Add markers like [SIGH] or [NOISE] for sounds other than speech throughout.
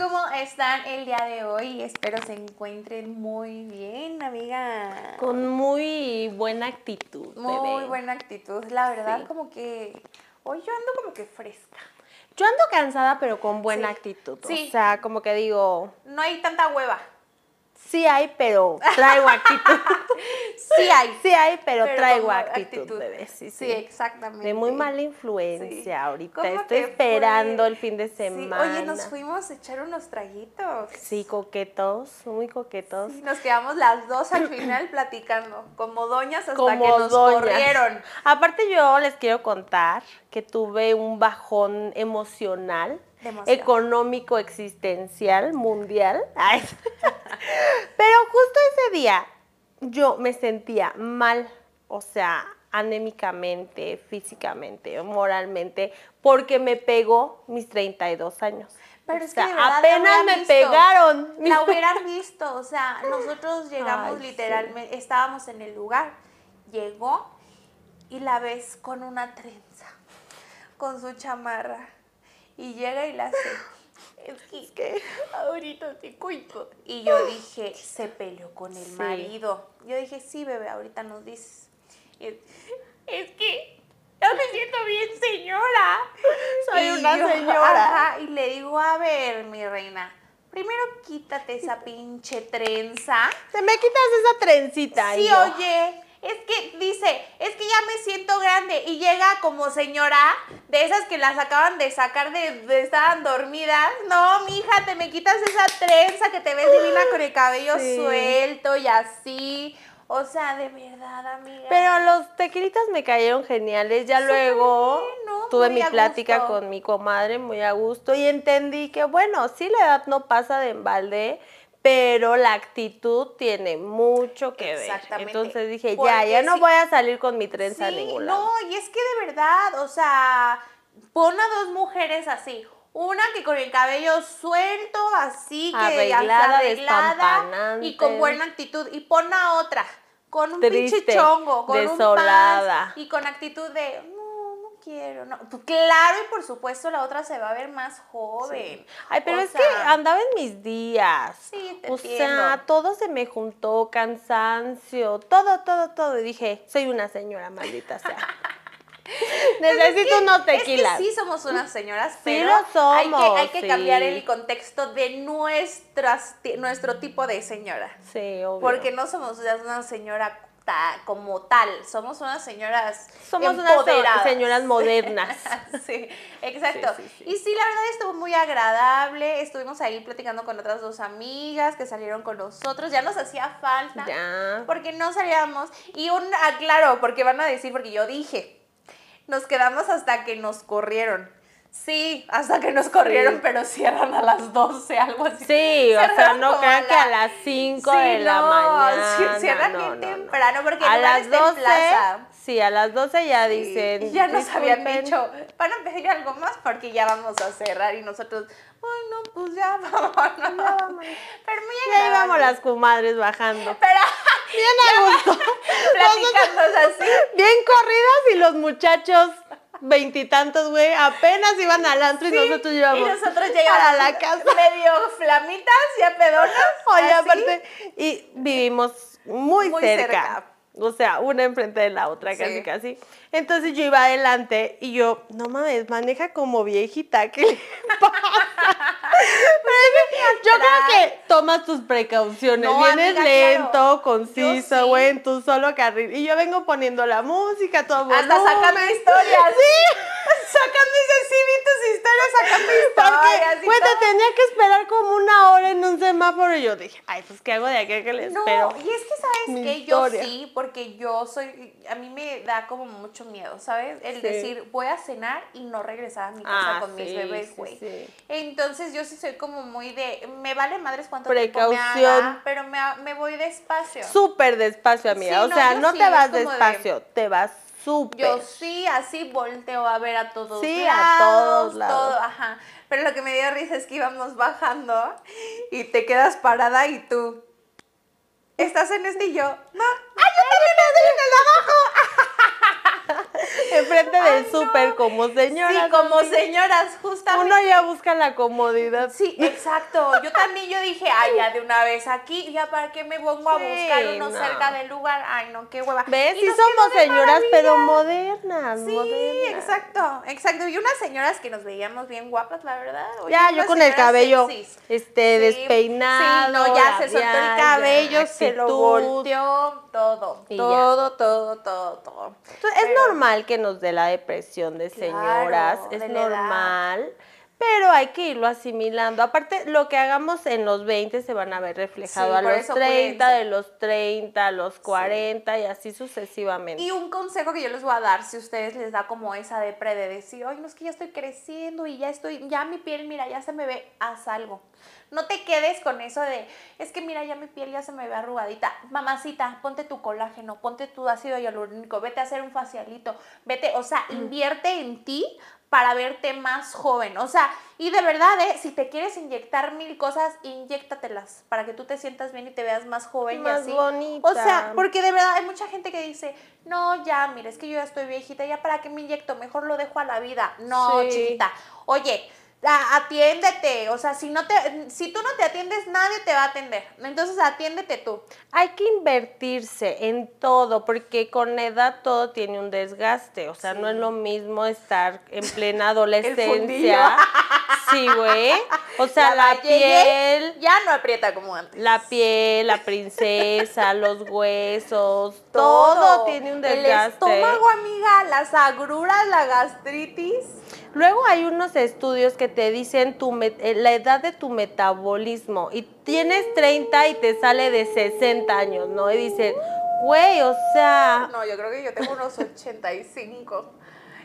¿cómo están el día de hoy? Espero se encuentren muy bien, amiga. Con muy buena actitud. Muy bebé. buena actitud. La verdad, Sí. como que hoy yo ando como que fresca. Yo ando cansada, pero con buena Sí. actitud. Sí. O sea, como que digo, No hay tanta hueva. Sí hay, pero traigo actitud. [LAUGHS] Sí hay. [LAUGHS] sí hay, pero, Pero traigo actitud, bebé. Sí, sí. Sí, exactamente. De muy mala influencia Sí. ahorita. ¿Cómo Estoy fue? esperando el fin de Sí, semana. Oye, nos fuimos a echar unos traguitos. Sí, coquetos, muy coquetos. Sí, nos quedamos las dos al final [CLEARS THROAT] platicando, como doñas hasta Como que nos doñas. corrieron. Aparte yo les quiero contar que tuve un bajón emocional, Económico, existencial, mundial. Ay. Pero justo ese día yo me sentía mal, o sea, anémicamente, físicamente, moralmente, porque me pegó mis 32 años. Pero O es que sea, verdad apenas me visto. pegaron. La hubieran visto, o sea, nosotros llegamos Ay, sí. literalmente, estábamos en el lugar, llegó y la ves con una trenza, con su chamarra, y llega y la hace. Es que, ahorita te cuento. Y yo dije, se peleó con el Sí. marido. Yo dije, sí, bebé, ahorita nos dices. Es, es que yo me siento bien señora. [LAUGHS] Soy Y una señora. ajá, y le digo, a ver, mi reina, primero quítate esa [LAUGHS] pinche trenza. Te me quitas esa trencita. Sí, yo, oye, es que dice, es que ya me siento grande y llega como señora de esas que las acaban de sacar de, de estaban dormidas. No, mija, te me quitas esa trenza que te ves divina con el cabello Sí. suelto y así. O sea, de verdad, amiga. Pero los tequilitas me cayeron geniales. Ya luego tuve mi plática gusto. con mi comadre muy a gusto y entendí que, bueno, sí la edad no pasa de embalde, pero la actitud tiene mucho que ver. Exactamente. Entonces dije, ya, Porque ya no voy a salir con mi trenza a Sí, ningún lado. no, y es que de verdad, o sea, pon a dos mujeres así. Una que con el cabello suelto, así que Arreglada, y con buena actitud. Y pon a otra con un pinche Triste, chongo, con desolada. un pants y con actitud de quiero, no. Pues claro, y por supuesto la otra se va a ver más joven. Ay, pero O es que andaba en mis días. Sí, te O entiendo. sea, todo se me juntó, cansancio, todo, todo, todo. Y dije, soy una señora, maldita sea. [LAUGHS] [LAUGHS] Necesito unos tequilas. Es que sí somos unas señoras, Sí pero lo hay que, somos, hay que sí. cambiar el contexto de nuestras, nuestro tipo de señora. Sí, obvio. Porque no somos ya una señora ta- como tal, somos unas señoras Somos unas señoras modernas. [LAUGHS] sí, exacto. Sí, sí, sí. Y sí, la verdad estuvo muy agradable. Estuvimos ahí platicando con otras dos amigas que salieron con nosotros. Ya nos hacía falta. Ya. Porque no salíamos. Y un aclaro, porque van a decir, porque yo dije, nos quedamos hasta que nos corrieron. Sí, hasta que nos corrieron, Sí. pero cierran a las 12, algo así. Sí, o sea, no crean que a las 5 Sí, de la mañana. sí, cierran no, bien no, no. temprano, porque a las está en 12, plaza. sí, a las 12 ya dicen. y ya nos habían dicho, van a pedir algo más porque ya vamos a cerrar y nosotros, ay no, pues ya [LAUGHS] vámonos. Pero muy Y ahí vamos agradable. las comadres bajando. Pero [LAUGHS] Bien a gusto. [LAUGHS] platicando así. Bien corridas y los muchachos veintitantos, güey, apenas iban al antro y nosotros Y íbamos nosotros llegamos para la casa. medio flamitas, ya pedonas. Oye, así. aparte, y vivimos muy, Muy cerca. cerca. O sea, una enfrente de la otra, casi, casi. Entonces yo iba adelante y yo, no mames, maneja como viejita, [LAUGHS] ¿qué le pasa? Pero yo creo que tomas tus precauciones, No, vienes amiga, lento, claro. Conciso, sí. güey, en tu solo carril. Y yo vengo poniendo la música, todo Hasta volumen. sacando historias. Sí. [LAUGHS] Sacando ese sí, vi tus historias, sacando historias. Porque, güey, te tenía que esperar como y yo dije, ay, pues, ¿qué hago de aquí a que le No, espero? y es que sabes que yo sí, porque yo soy, a mí me da como mucho miedo, ¿sabes? El Sí. decir, voy a cenar y no regresar a mi casa Ah, con mis bebés, güey. sí. Entonces yo sí soy como muy de, me vale madres cuánto tiempo me Precaución. haga, pero me, me voy despacio. Súper despacio, amiga. O no, sea, no te vas de- despacio, te vas súper. Yo sí, así volteo a ver a todos Sí, a lados, todos lados. todo, ajá. Pero lo que me dio risa es que íbamos bajando y te quedas parada y tú estás en este y yo, no, ¡ay, yo también el abajo! [LAUGHS] enfrente del no. súper como señora. Sí, como señoras, justamente. Uno ya busca la comodidad. Sí, exacto. Yo también yo dije, ay, ya de una vez aquí, ya para qué me pongo a buscar uno no. cerca del lugar. Ay, no, qué hueva. ¿Ves? Y Sí somos señoras, pero modernas. Sí, modernas. exacto, exacto. Y unas señoras que nos veíamos bien guapas, la verdad. Oye, Ya, yo con el señoras cabello sexys. este despeinado. Sí, no, ya se soltó el cabello, se lo volteó, todo, Y ya. todo, todo, todo, todo. Es normal que nos dé la depresión de Claro, señoras, es de edad. normal, pero hay que irlo asimilando. Aparte, lo que hagamos en los 20 se van a ver reflejado Sí, a los eso 30, cuídense. de los 30, a los 40 y así sucesivamente. Y un consejo que yo les voy a dar, si ustedes les da como esa depre de decir, oye, no es que ya estoy creciendo y ya estoy, ya mi piel, mira, ya se me ve, haz algo. No te quedes con eso de, es que mira, ya mi piel ya se me ve arrugadita. Mamacita, ponte tu colágeno, ponte tu ácido hialurónico, vete a hacer un facialito, vete, o sea, invierte en ti para verte más joven. O sea, y de verdad, ¿eh? si te quieres inyectar mil cosas, inyéctatelas para que tú te sientas bien y te veas más joven Más y así. bonita. O sea, porque de verdad hay mucha gente que dice, no, ya, mira, es que yo ya estoy viejita, ya para qué me inyecto, mejor lo dejo a la vida. No, Sí. chiquita. Oye, atiéndete, o sea, si no te, si tú no te atiendes, nadie te va a atender. Entonces atiéndete tú. Hay que invertirse en todo, porque con edad todo tiene un desgaste. O sea, no es lo mismo estar en [LAUGHS] plena adolescencia. [LAUGHS] Sí, güey. O sea, la, La piel, Ya no aprieta como antes. la piel, la princesa, [LAUGHS] los huesos, todo, tiene un El desgaste. estómago, amiga, las agruras, la gastritis. Luego hay unos estudios que te dicen tu eh, la edad de tu metabolismo y tienes 30 y te sale de 60 años, ¿no? Y dicen, güey, o sea, No, yo creo que yo tengo unos 85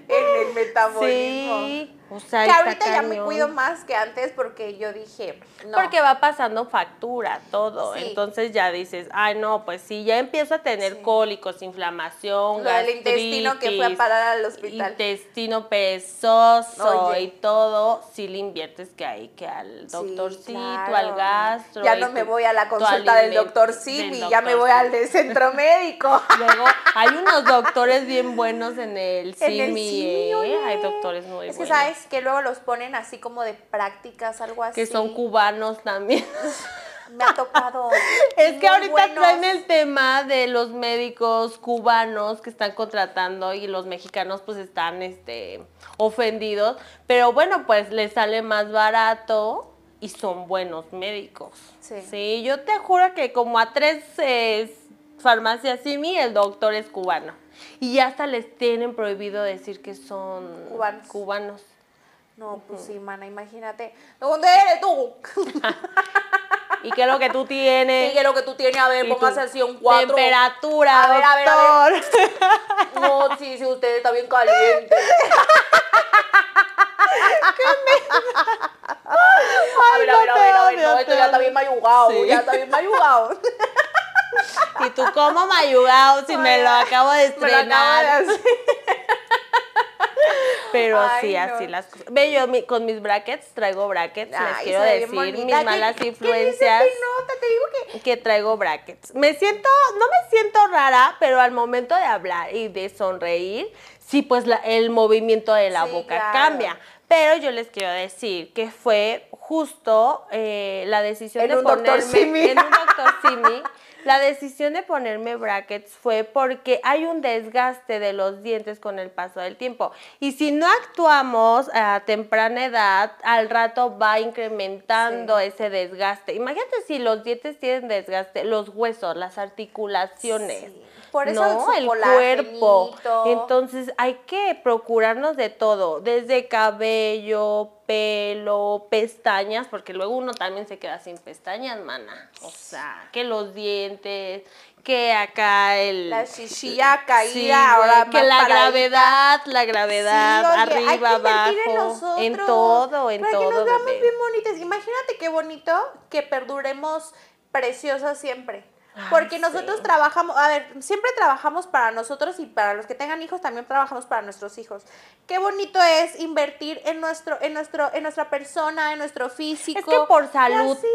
en el metabolismo. sí, o sea, Que ahorita ya me cuido más que antes porque yo dije, no. Porque va pasando factura todo, Sí. entonces ya dices, ay no, pues sí, ya empiezo a tener Sí. cólicos, inflamación, lo del intestino que fue a parar al hospital. intestino Oye. y todo, si le inviertes que hay que al Sí, doctorcito, claro. al gastro. Ya no me voy a la consulta del doctor Simi, ya me voy al de centro médico. [LAUGHS] Luego, hay unos doctores bien buenos en el Simi, ¿eh? Hay doctores muy Es que buenos. Que luego los ponen así como de prácticas, algo así. Que son cubanos también. Me ha tocado. [LAUGHS] Es que ahorita buenos. traen el tema de los médicos cubanos que están contratando y los mexicanos pues están este ofendidos, pero bueno, pues les sale más barato y son buenos médicos. Sí. yo te juro que como a tres eh, farmacias Simi el doctor es cubano. Y hasta les tienen prohibido decir que son Cubanos. cubanos. No, pues sí, mana, imagínate. ¿De dónde eres tú? [LAUGHS] ¿Y qué es lo que tú tienes? ¿Qué quiero que tú tienes? A ver, Y así un 4. Temperatura, A ver, a ver, a ver. [LAUGHS] No, sí, sí, usted está bien caliente. [LAUGHS] A ver, a ver, a ver, a ver, no, esto ya está bien mayugado, Sí. ya está bien mayugado. Y tú, ¿cómo me ayudado si me lo acabo de Me lo acabo de estrenar? [LAUGHS] Pero Ay, sí, no. así las cosas. Ve, yo mi- con mis brackets traigo brackets, les quiero decir mis bonita. ¿Qué- malas qué- influencias. ¿Qué? Te digo que... que traigo brackets. Me siento, no me siento rara, pero al momento de hablar y de sonreír, sí, pues la- el movimiento de la Sí, boca claro. cambia. Pero yo les quiero decir que fue justo eh, la decisión En de un doctor ponerme Simi. en un doctor Simi. [LAUGHS] La decisión de ponerme brackets fue porque hay un desgaste de los dientes con el paso del tiempo. Y si no actuamos a temprana edad, al rato va incrementando ese desgaste. Imagínate si los dientes tienen desgaste, los huesos, las articulaciones. Sí. Por eso ¿no? el cuerpo. Entonces hay que procurarnos de todo, desde cabello, pelo, pestañas, porque luego uno también se queda sin pestañas, mana. O sea, que los dientes, que acá el La chichilla caída, Sí, ahora que la paradita. gravedad, la gravedad, Sí, oye, hay que arriba, abajo, en, en todo, en para todo, que nos veamos bien bonitas. Imagínate qué bonito que perduremos preciosas siempre. Ay, Porque nosotros sí. trabajamos, a ver, siempre trabajamos para nosotros y para los que tengan hijos también trabajamos para nuestros hijos. Qué bonito es invertir en nuestro, en nuestro, en nuestra persona, en nuestro físico. Es que por salud. así.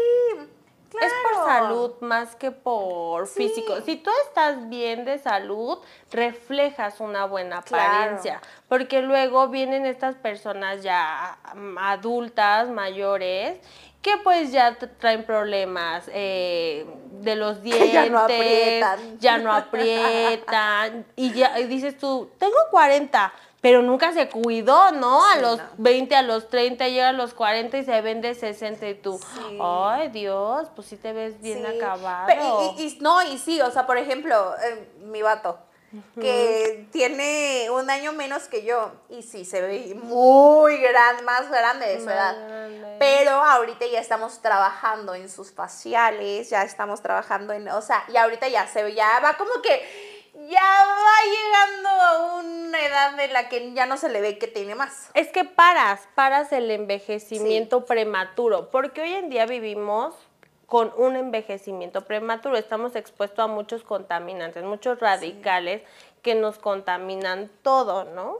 Es por Claro. salud más que por Sí. físico. Si tú estás bien de salud, reflejas una buena Claro. apariencia. Porque luego vienen estas personas ya adultas, mayores, que pues ya traen problemas eh, de los dientes, [LAUGHS] ya no aprietan. ya no aprietan, y ya y dices tú, tengo 40, pero nunca se cuidó, ¿no? A Sí, los no. 20, a los 30, llega a los 40 y se vende 60 y tú, Sí. ay Dios, pues sí te ves bien Sí. acabado. Pero, y, y- y- no, y sí, o sea, por ejemplo, eh, mi vato, que tiene un año menos que yo, y sí, se ve muy grande, más grande de su edad. Pero ahorita ya estamos trabajando en sus faciales, ya estamos trabajando en, o sea, y ahorita ya se ve, ya va como que ya va llegando a una edad en la que ya no se le ve que tiene más. Es que paras, paras el envejecimiento prematuro, porque hoy en día vivimos con un envejecimiento prematuro, estamos expuestos a muchos contaminantes, muchos radicales que nos contaminan todo, ¿no?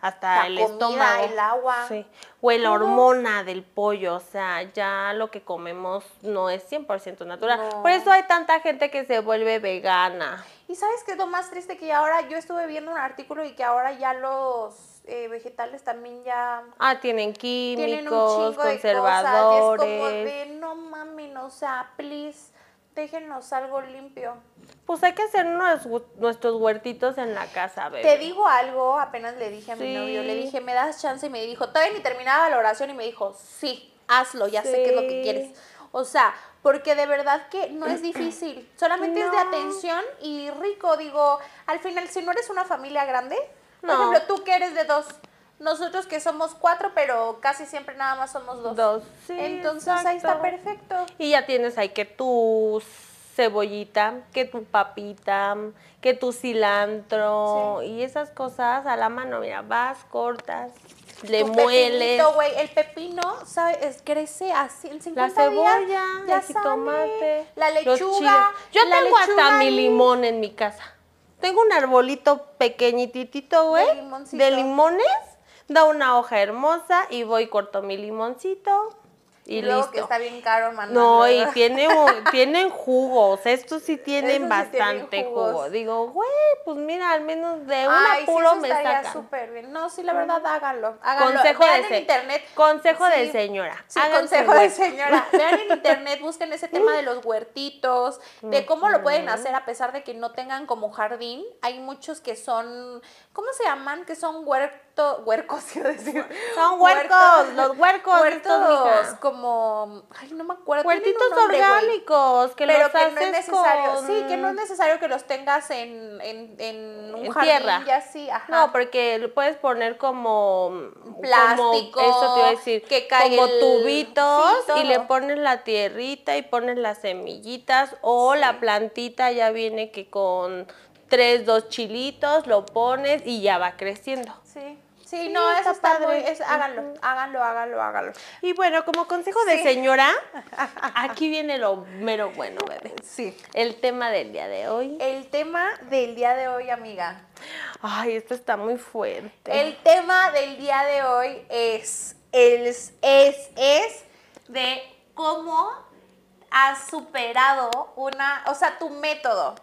Hasta La el comida, estómago. el agua. Sí. O la hormona del pollo, o sea, ya lo que comemos no es 100% natural. No. Por eso hay tanta gente que se vuelve vegana. Y sabes qué es lo más triste que ahora yo estuve viendo un artículo y que ahora ya los eh, vegetales también ya Ah, tienen tienen un químicos, chingo de conservadores. cosas. Y es como de no mames, o sea, please, déjenos algo limpio. Pues hay que hacer unos nuestros huertitos en la casa, bebé. Te digo algo, apenas le dije a mi Sí. novio, le dije, ¿me das chance? Y me dijo, todavía ni terminaba la oración y me dijo, sí, hazlo, ya sé qué es lo que quieres. O sea, porque de verdad que no es [CLEARS THROAT] difícil, solamente es de atención y rico, digo, al final, si no eres una familia grande, por No. ejemplo, tú que eres de dos, nosotros que somos cuatro, pero casi siempre nada más somos dos. Dos, sí, Entonces ahí está perfecto. Y ya tienes ahí que tu cebollita, que tu papita, que tu cilantro Sí. y esas cosas a la mano, mira, vas, cortas, le mueles. pepinito, el pepino, ¿sabes? Crece así en 50 La cebolla, días. Ya el jitomate. La los lechuga. chiles. Yo la tengo hasta mi limón en mi casa. Tengo un arbolito pequeñitito, güey, De de limones. Da una hoja hermosa y voy corto mi limoncito y, Y, luego listo. que está bien caro, man. No, y tiene tienen jugos, estos sí tienen Esos sí tienen bastante jugos. jugo. Digo, güey, pues mira, al menos de un Ay, sí, apuro eso me estaría sacan. súper bien. No, sí, la verdad, háganlo. háganlo. Consejo Vean de, en internet. consejo de Sí. señora. Sí, hagan su consejo de señora. [LAUGHS] Vean en internet, busquen ese tema de los huertitos, de cómo lo pueden hacer a pesar de que no tengan como jardín. Hay muchos que son, ¿cómo se llaman? Que son huerto, huercos, [LAUGHS] quiero decir. Son huercos, los huercos Huertos, como, ay, no me acuerdo. Huertitos nombre, orgánicos, que pero los que no es necesario, con- sí, que no es necesario que los tengas en, en, en un En jardín tierra. y así, ajá. No, porque lo puedes poner como Plástico, como- eso te iba a decir, que cae como el- tubitos sí, y le pones la tierrita y pones las semillitas o la plantita ya viene que con tres, dos chilitos lo pones y ya va creciendo. Sí, sí, Sí, no, está eso está padre. muy, es- háganlo, háganlo, háganlo, háganlo. Y bueno, como consejo de señora, [LAUGHS] aquí viene lo mero bueno, bebé. Sí. El tema del día de hoy. El tema del día de hoy, amiga. Ay, esto está muy fuerte. El tema del día de hoy es, es, es, es de cómo has superado una, o sea, tu método,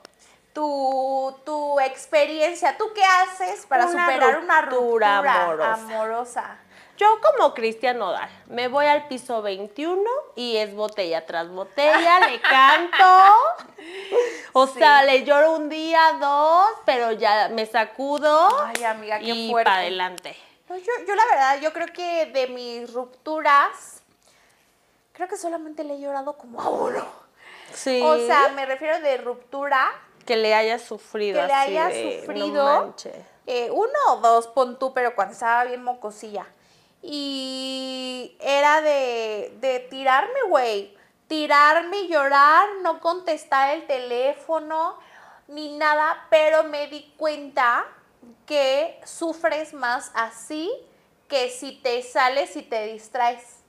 tu, tu experiencia, tú qué haces para Una superar una ruptura ruptura amorosa. amorosa. Yo como Cristian Nodal, me voy al piso 21 y es botella tras botella, le [LAUGHS] canto. O Sí. sea, le lloro un día, dos, pero ya me sacudo Ay, amiga, qué y fuerte. para adelante. No, yo, yo la verdad, yo creo que de mis rupturas, creo que solamente le he llorado como a uno. Sí. O sea, me refiero de ruptura, que le haya sufrido que le así haya de, sufrido eh, uno o dos, pon tú, pero cuando estaba bien mocosilla. Y era de, de tirarme, güey. Tirarme llorar, no contestar el teléfono, ni nada, pero me di cuenta que sufres más así que si te sales y te distraes.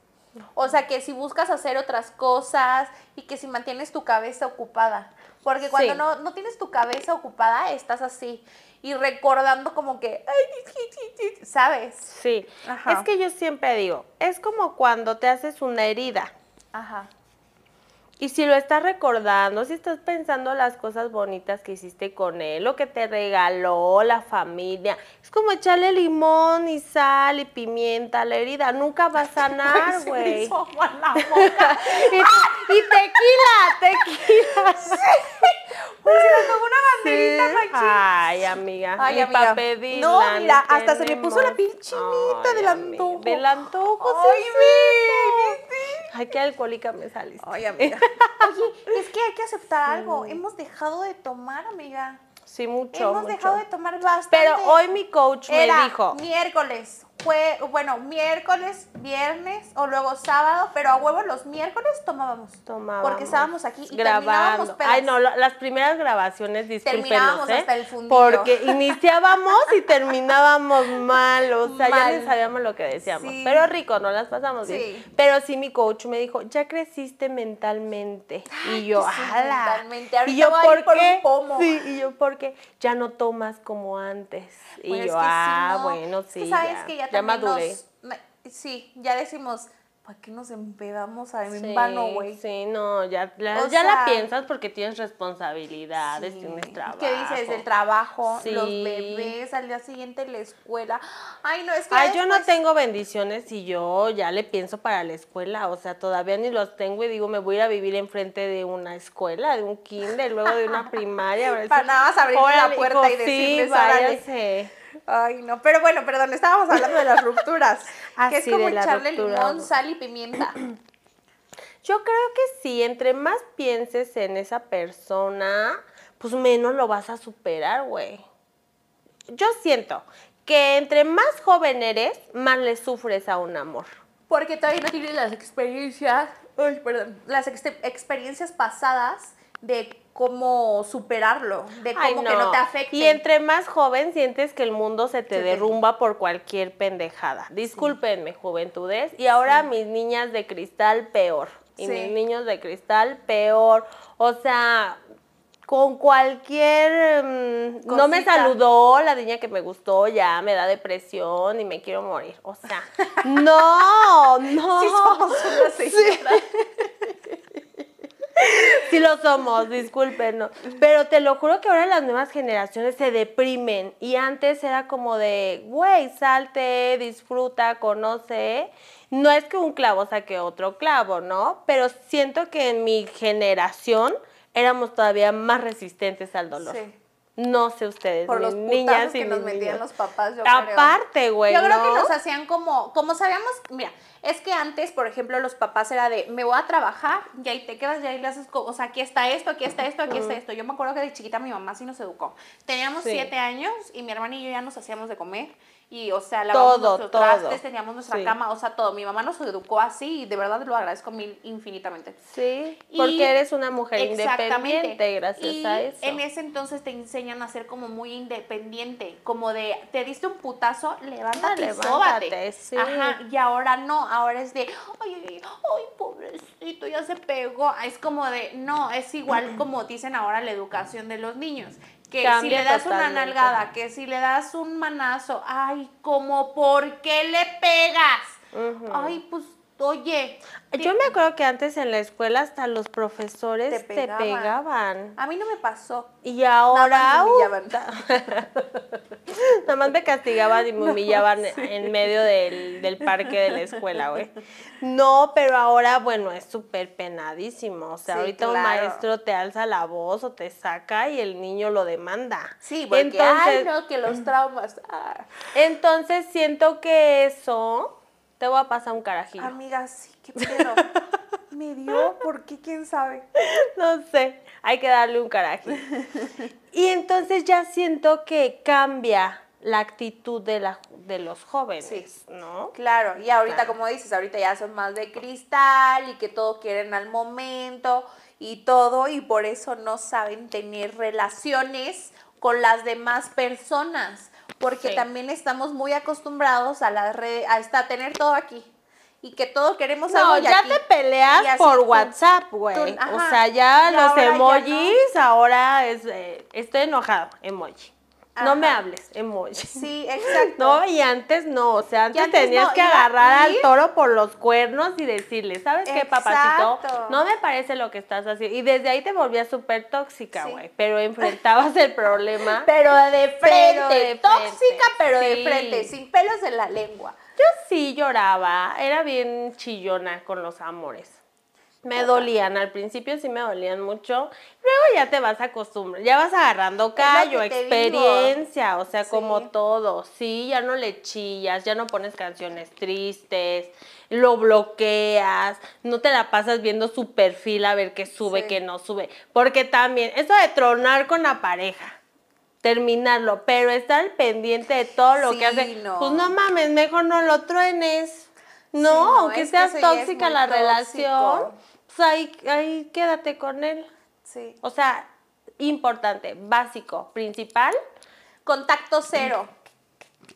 O sea, que si buscas hacer otras cosas y que si mantienes tu cabeza ocupada. Porque cuando Sí. no, no tienes tu cabeza ocupada, estás así. Y recordando como que, ay, ¿sabes? Sí. Ajá. Es que yo siempre digo, es como cuando te haces una herida. Ajá. Y si lo estás recordando, si estás pensando las cosas bonitas que hiciste con él, lo que te regaló, la familia, es como echarle limón y sal y pimienta a la herida, nunca va a [LAUGHS] sanar, güey. Se [LAUGHS] y, tequila, tequila. Pues se me tomó una banderita, Sí. Ay, amiga. Ay, ni amiga. pa' pedirla, No, mira, hasta se me puso la piel chinita Ay, del amiga, antojo. Del antojo, Ay, sí, baby, sí. Ay, qué alcohólica me saliste. Ay, amiga. Oye, es que hay que aceptar [LAUGHS] algo. Hemos dejado de tomar, amiga. Sí, mucho, Hemos mucho. dejado de tomar bastante. Pero hoy mi coach me dijo, miércoles, fue, bueno, miércoles, viernes o luego sábado, pero a huevo los miércoles tomábamos. Tomábamos. Porque estábamos aquí y terminábamos grabando. Ay, no, lo- las primeras grabaciones, Terminábamos ¿eh? hasta el fundillo. Porque [LAUGHS] iniciábamos y terminábamos mal, o sea, ya Mal. ni sabíamos lo que decíamos. Sí. Pero rico, no las pasamos bien. Sí. Pero sí mi coach me dijo, ya creciste mentalmente. y yo, sí, ¡ala! mentalmente. Ahorita Y yo, ¿por un pomo. Sí, y yo, porque ya no tomas como antes. Y es yo, sí, ah, no. bueno, Es sí, que sabes ya, que ya, ya maduré. nos- sí, ya decimos, ¿para qué nos empedamos a en Sí, vano, güey? Sí, no, ya, la, ya la piensas porque tienes responsabilidades, Sí. tienes trabajo. ¿Qué dices? El trabajo, los bebés, al día siguiente la escuela. Ay, no, es que. Ay, yo no tengo bendiciones y yo ya le pienso para la escuela, o sea, todavía ni los tengo y digo, me voy a ir a vivir enfrente de una escuela, de un kinder, luego de una [LAUGHS] primaria. Para nada más abrirle la puerta y decirles. Ay, no, pero bueno, perdón, estábamos hablando de las rupturas. [LAUGHS] Ah, que es como echarle ruptura. limón, sal y pimienta. [CLEARS THROAT] Yo creo que sí, entre más pienses en esa persona, pues menos lo vas a superar, güey. Yo siento que entre más joven eres, más le sufres a un amor. Porque todavía no tienes las experiencias, ay, perdón, las ex- experiencias pasadas de cómo superarlo, de cómo Ay, que no te afecte. Y entre más joven sientes que el mundo se te Se te- derrumba por cualquier pendejada. Discúlpenme, juventudes. Y ahora mis niñas de cristal, peor. Y Sí. mis niños de cristal, peor. O sea, con cualquier... mm, no me saludó la niña que me gustó, ya me da depresión y me quiero morir. O sea, [LAUGHS] no, no. Sí somos señoras. [LAUGHS] Sí lo somos, discúlpenos. Pero te lo juro que ahora las nuevas generaciones se deprimen. Y antes era como de, güey, salte, disfruta, conoce. No es que un clavo saque otro clavo, ¿no? Pero siento que en mi generación éramos todavía más resistentes al dolor. Sí. No sé ustedes, Por los niñas y que nos metían los papás, yo. Aparte, güey, Yo creo que nos hacían como, como sabíamos, mira, es que antes, por ejemplo, los papás era de, me voy a trabajar y ahí te quedas y ahí le haces, o sea, aquí está esto, aquí está esto, aquí está esto. Yo me acuerdo que de chiquita mi mamá sí nos educó. Teníamos Sí. siete años y mi hermana y yo ya nos hacíamos de comer y, o sea, lavábamos Todo, nuestros trastes, teníamos nuestra Sí. cama, o sea, todo. Mi mamá nos educó así y de verdad lo agradezco mil infinitamente. Sí, Y- porque eres una mujer Exactamente. independiente gracias Y a eso. En ese entonces te enseñan a ser como muy independiente, como de te diste un putazo, levántate, Levántate, sí. Ajá, y ahora no, ahora es de, ay, ay, ay, pobrecito, ya se pegó. Es como de, no, es igual como dicen ahora la educación de los niños. Que Cambia si le das totalmente. una nalgada, que si le das un manazo, ay, como, ¿por qué le pegas? Ay, pues, oye. Yo me acuerdo que antes en la escuela hasta los profesores Te te pegaban. A mí no me pasó. Y ahora Nada más me uh, [LAUGHS] nada más me castigaban y me [LAUGHS] humillaban en medio del, del parque de la escuela, güey. [LAUGHS] No, pero ahora, bueno, es súper penadísimo. O sea, Sí, ahorita un maestro te alza la voz o te saca y el niño lo demanda. Sí, porque, entonces, ay, no, que los traumas. ah. entonces siento que eso te voy a pasar un carajillo. Amiga, sí, qué pedo. [LAUGHS] Me dio, ¿por qué? ¿Quién sabe? No sé, hay que darle un coraje. Y entonces ya siento que cambia la actitud de, la, de los jóvenes, Sí. ¿no? Claro, y ahorita, Claro. como dices, ahorita ya son más de cristal y que todo quieren al momento y todo, y por eso no saben tener relaciones con las demás personas, porque Sí. también estamos muy acostumbrados a la red, a tener todo aquí. Y que todo queremos No, algo y ya aquí. te peleas Y por WhatsApp, güey. O sea, ya Y los ahora ya no. emojis, ahora es, eh, estoy enojado, emoji. No me hables, emoji. Sí, exacto. [LAUGHS] No, y antes no, o sea, antes, antes tenías no, que agarrar al toro por los cuernos y decirle, ¿sabes qué, papacito? No me parece lo que estás haciendo. Y desde ahí te volvías súper tóxica, Sí. güey. Pero enfrentabas el problema. [LAUGHS] Pero de frente, Pero de tóxica, frente, pero de frente, sin pelos en la lengua. Yo sí lloraba, era bien chillona con los amores. Me dolían, al principio sí me dolían mucho, luego ya te vas acostumbrando, ya vas agarrando callo, experiencia, o sea, Sí. como todo, sí, ya no le chillas, ya no pones canciones tristes, lo bloqueas, no te la pasas viendo su perfil a ver qué sube, Sí. qué no sube, porque también, eso de tronar con la pareja, terminarlo, pero estar pendiente de todo lo Sí, que hace, no. pues no mames, mejor no lo truenes. No, no, aunque es que seas tóxica la tóxico. relación, pues ahí, ahí quédate con él. Sí. O sea, importante, básico, principal, Contacto cero.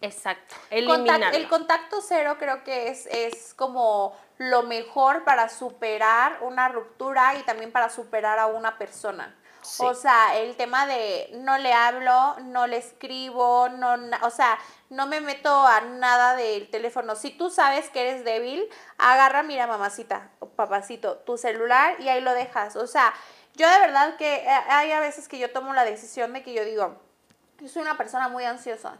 exacto, Contac- eliminarlo. el contacto cero creo que es, es como lo mejor para superar una ruptura y también para superar a una persona. Sí. O sea, el tema de no le hablo, no le escribo, no, o sea, no me meto a nada del teléfono. Si tú sabes que eres débil, agarra, mira, mamacita o papacito, tu celular y ahí lo dejas. O sea, yo de verdad que eh, hay a veces que yo tomo la decisión de que yo digo, yo soy una persona muy ansiosa.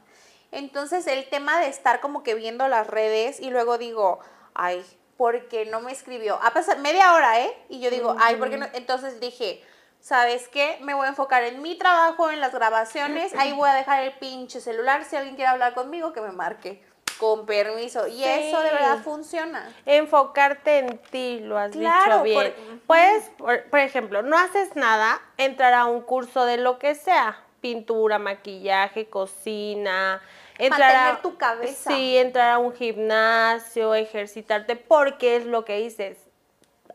Entonces el tema de estar como que viendo las redes y luego digo, ay, ¿por qué no me escribió? Ha pasado media hora, ¿eh? Y yo digo, ay, ¿por qué no? Entonces dije, ¿sabes qué? Me voy a enfocar en mi trabajo, en las grabaciones, ahí voy a dejar el pinche celular. Si alguien quiere hablar conmigo, que me marque. Con permiso. Y eso de verdad funciona. Enfocarte en ti, lo has Claro, dicho bien. por- Puedes, por, por ejemplo, no haces nada, entrar a un curso de lo que sea, pintura, maquillaje, cocina, entrar Mantener a, tu cabeza. Sí, entrar a un gimnasio, ejercitarte, porque es lo que dices.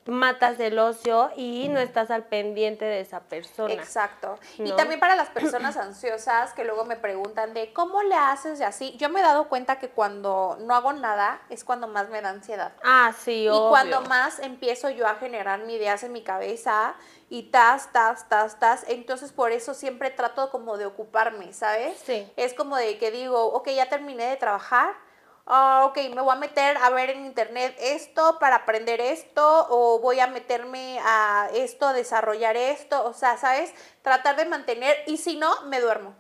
Matas el ocio y no estás al pendiente de esa persona. Exacto. Y también para las personas [CLEARS THROAT] ansiosas que luego me preguntan de cómo le haces y así, yo me he dado cuenta que cuando no hago nada es cuando más me da ansiedad. Ah, sí, Y obvio. cuando más empiezo yo a generar mis ideas en mi cabeza y tas, tas, tas, tas, entonces por eso siempre trato como de ocuparme, ¿sabes? Sí. Es como de que digo, ok, ya terminé de trabajar, ah, ok, me voy a meter a ver en internet esto para aprender esto, o voy a meterme a esto, a desarrollar esto, o sea, ¿sabes? Tratar de mantener, y si no, me duermo.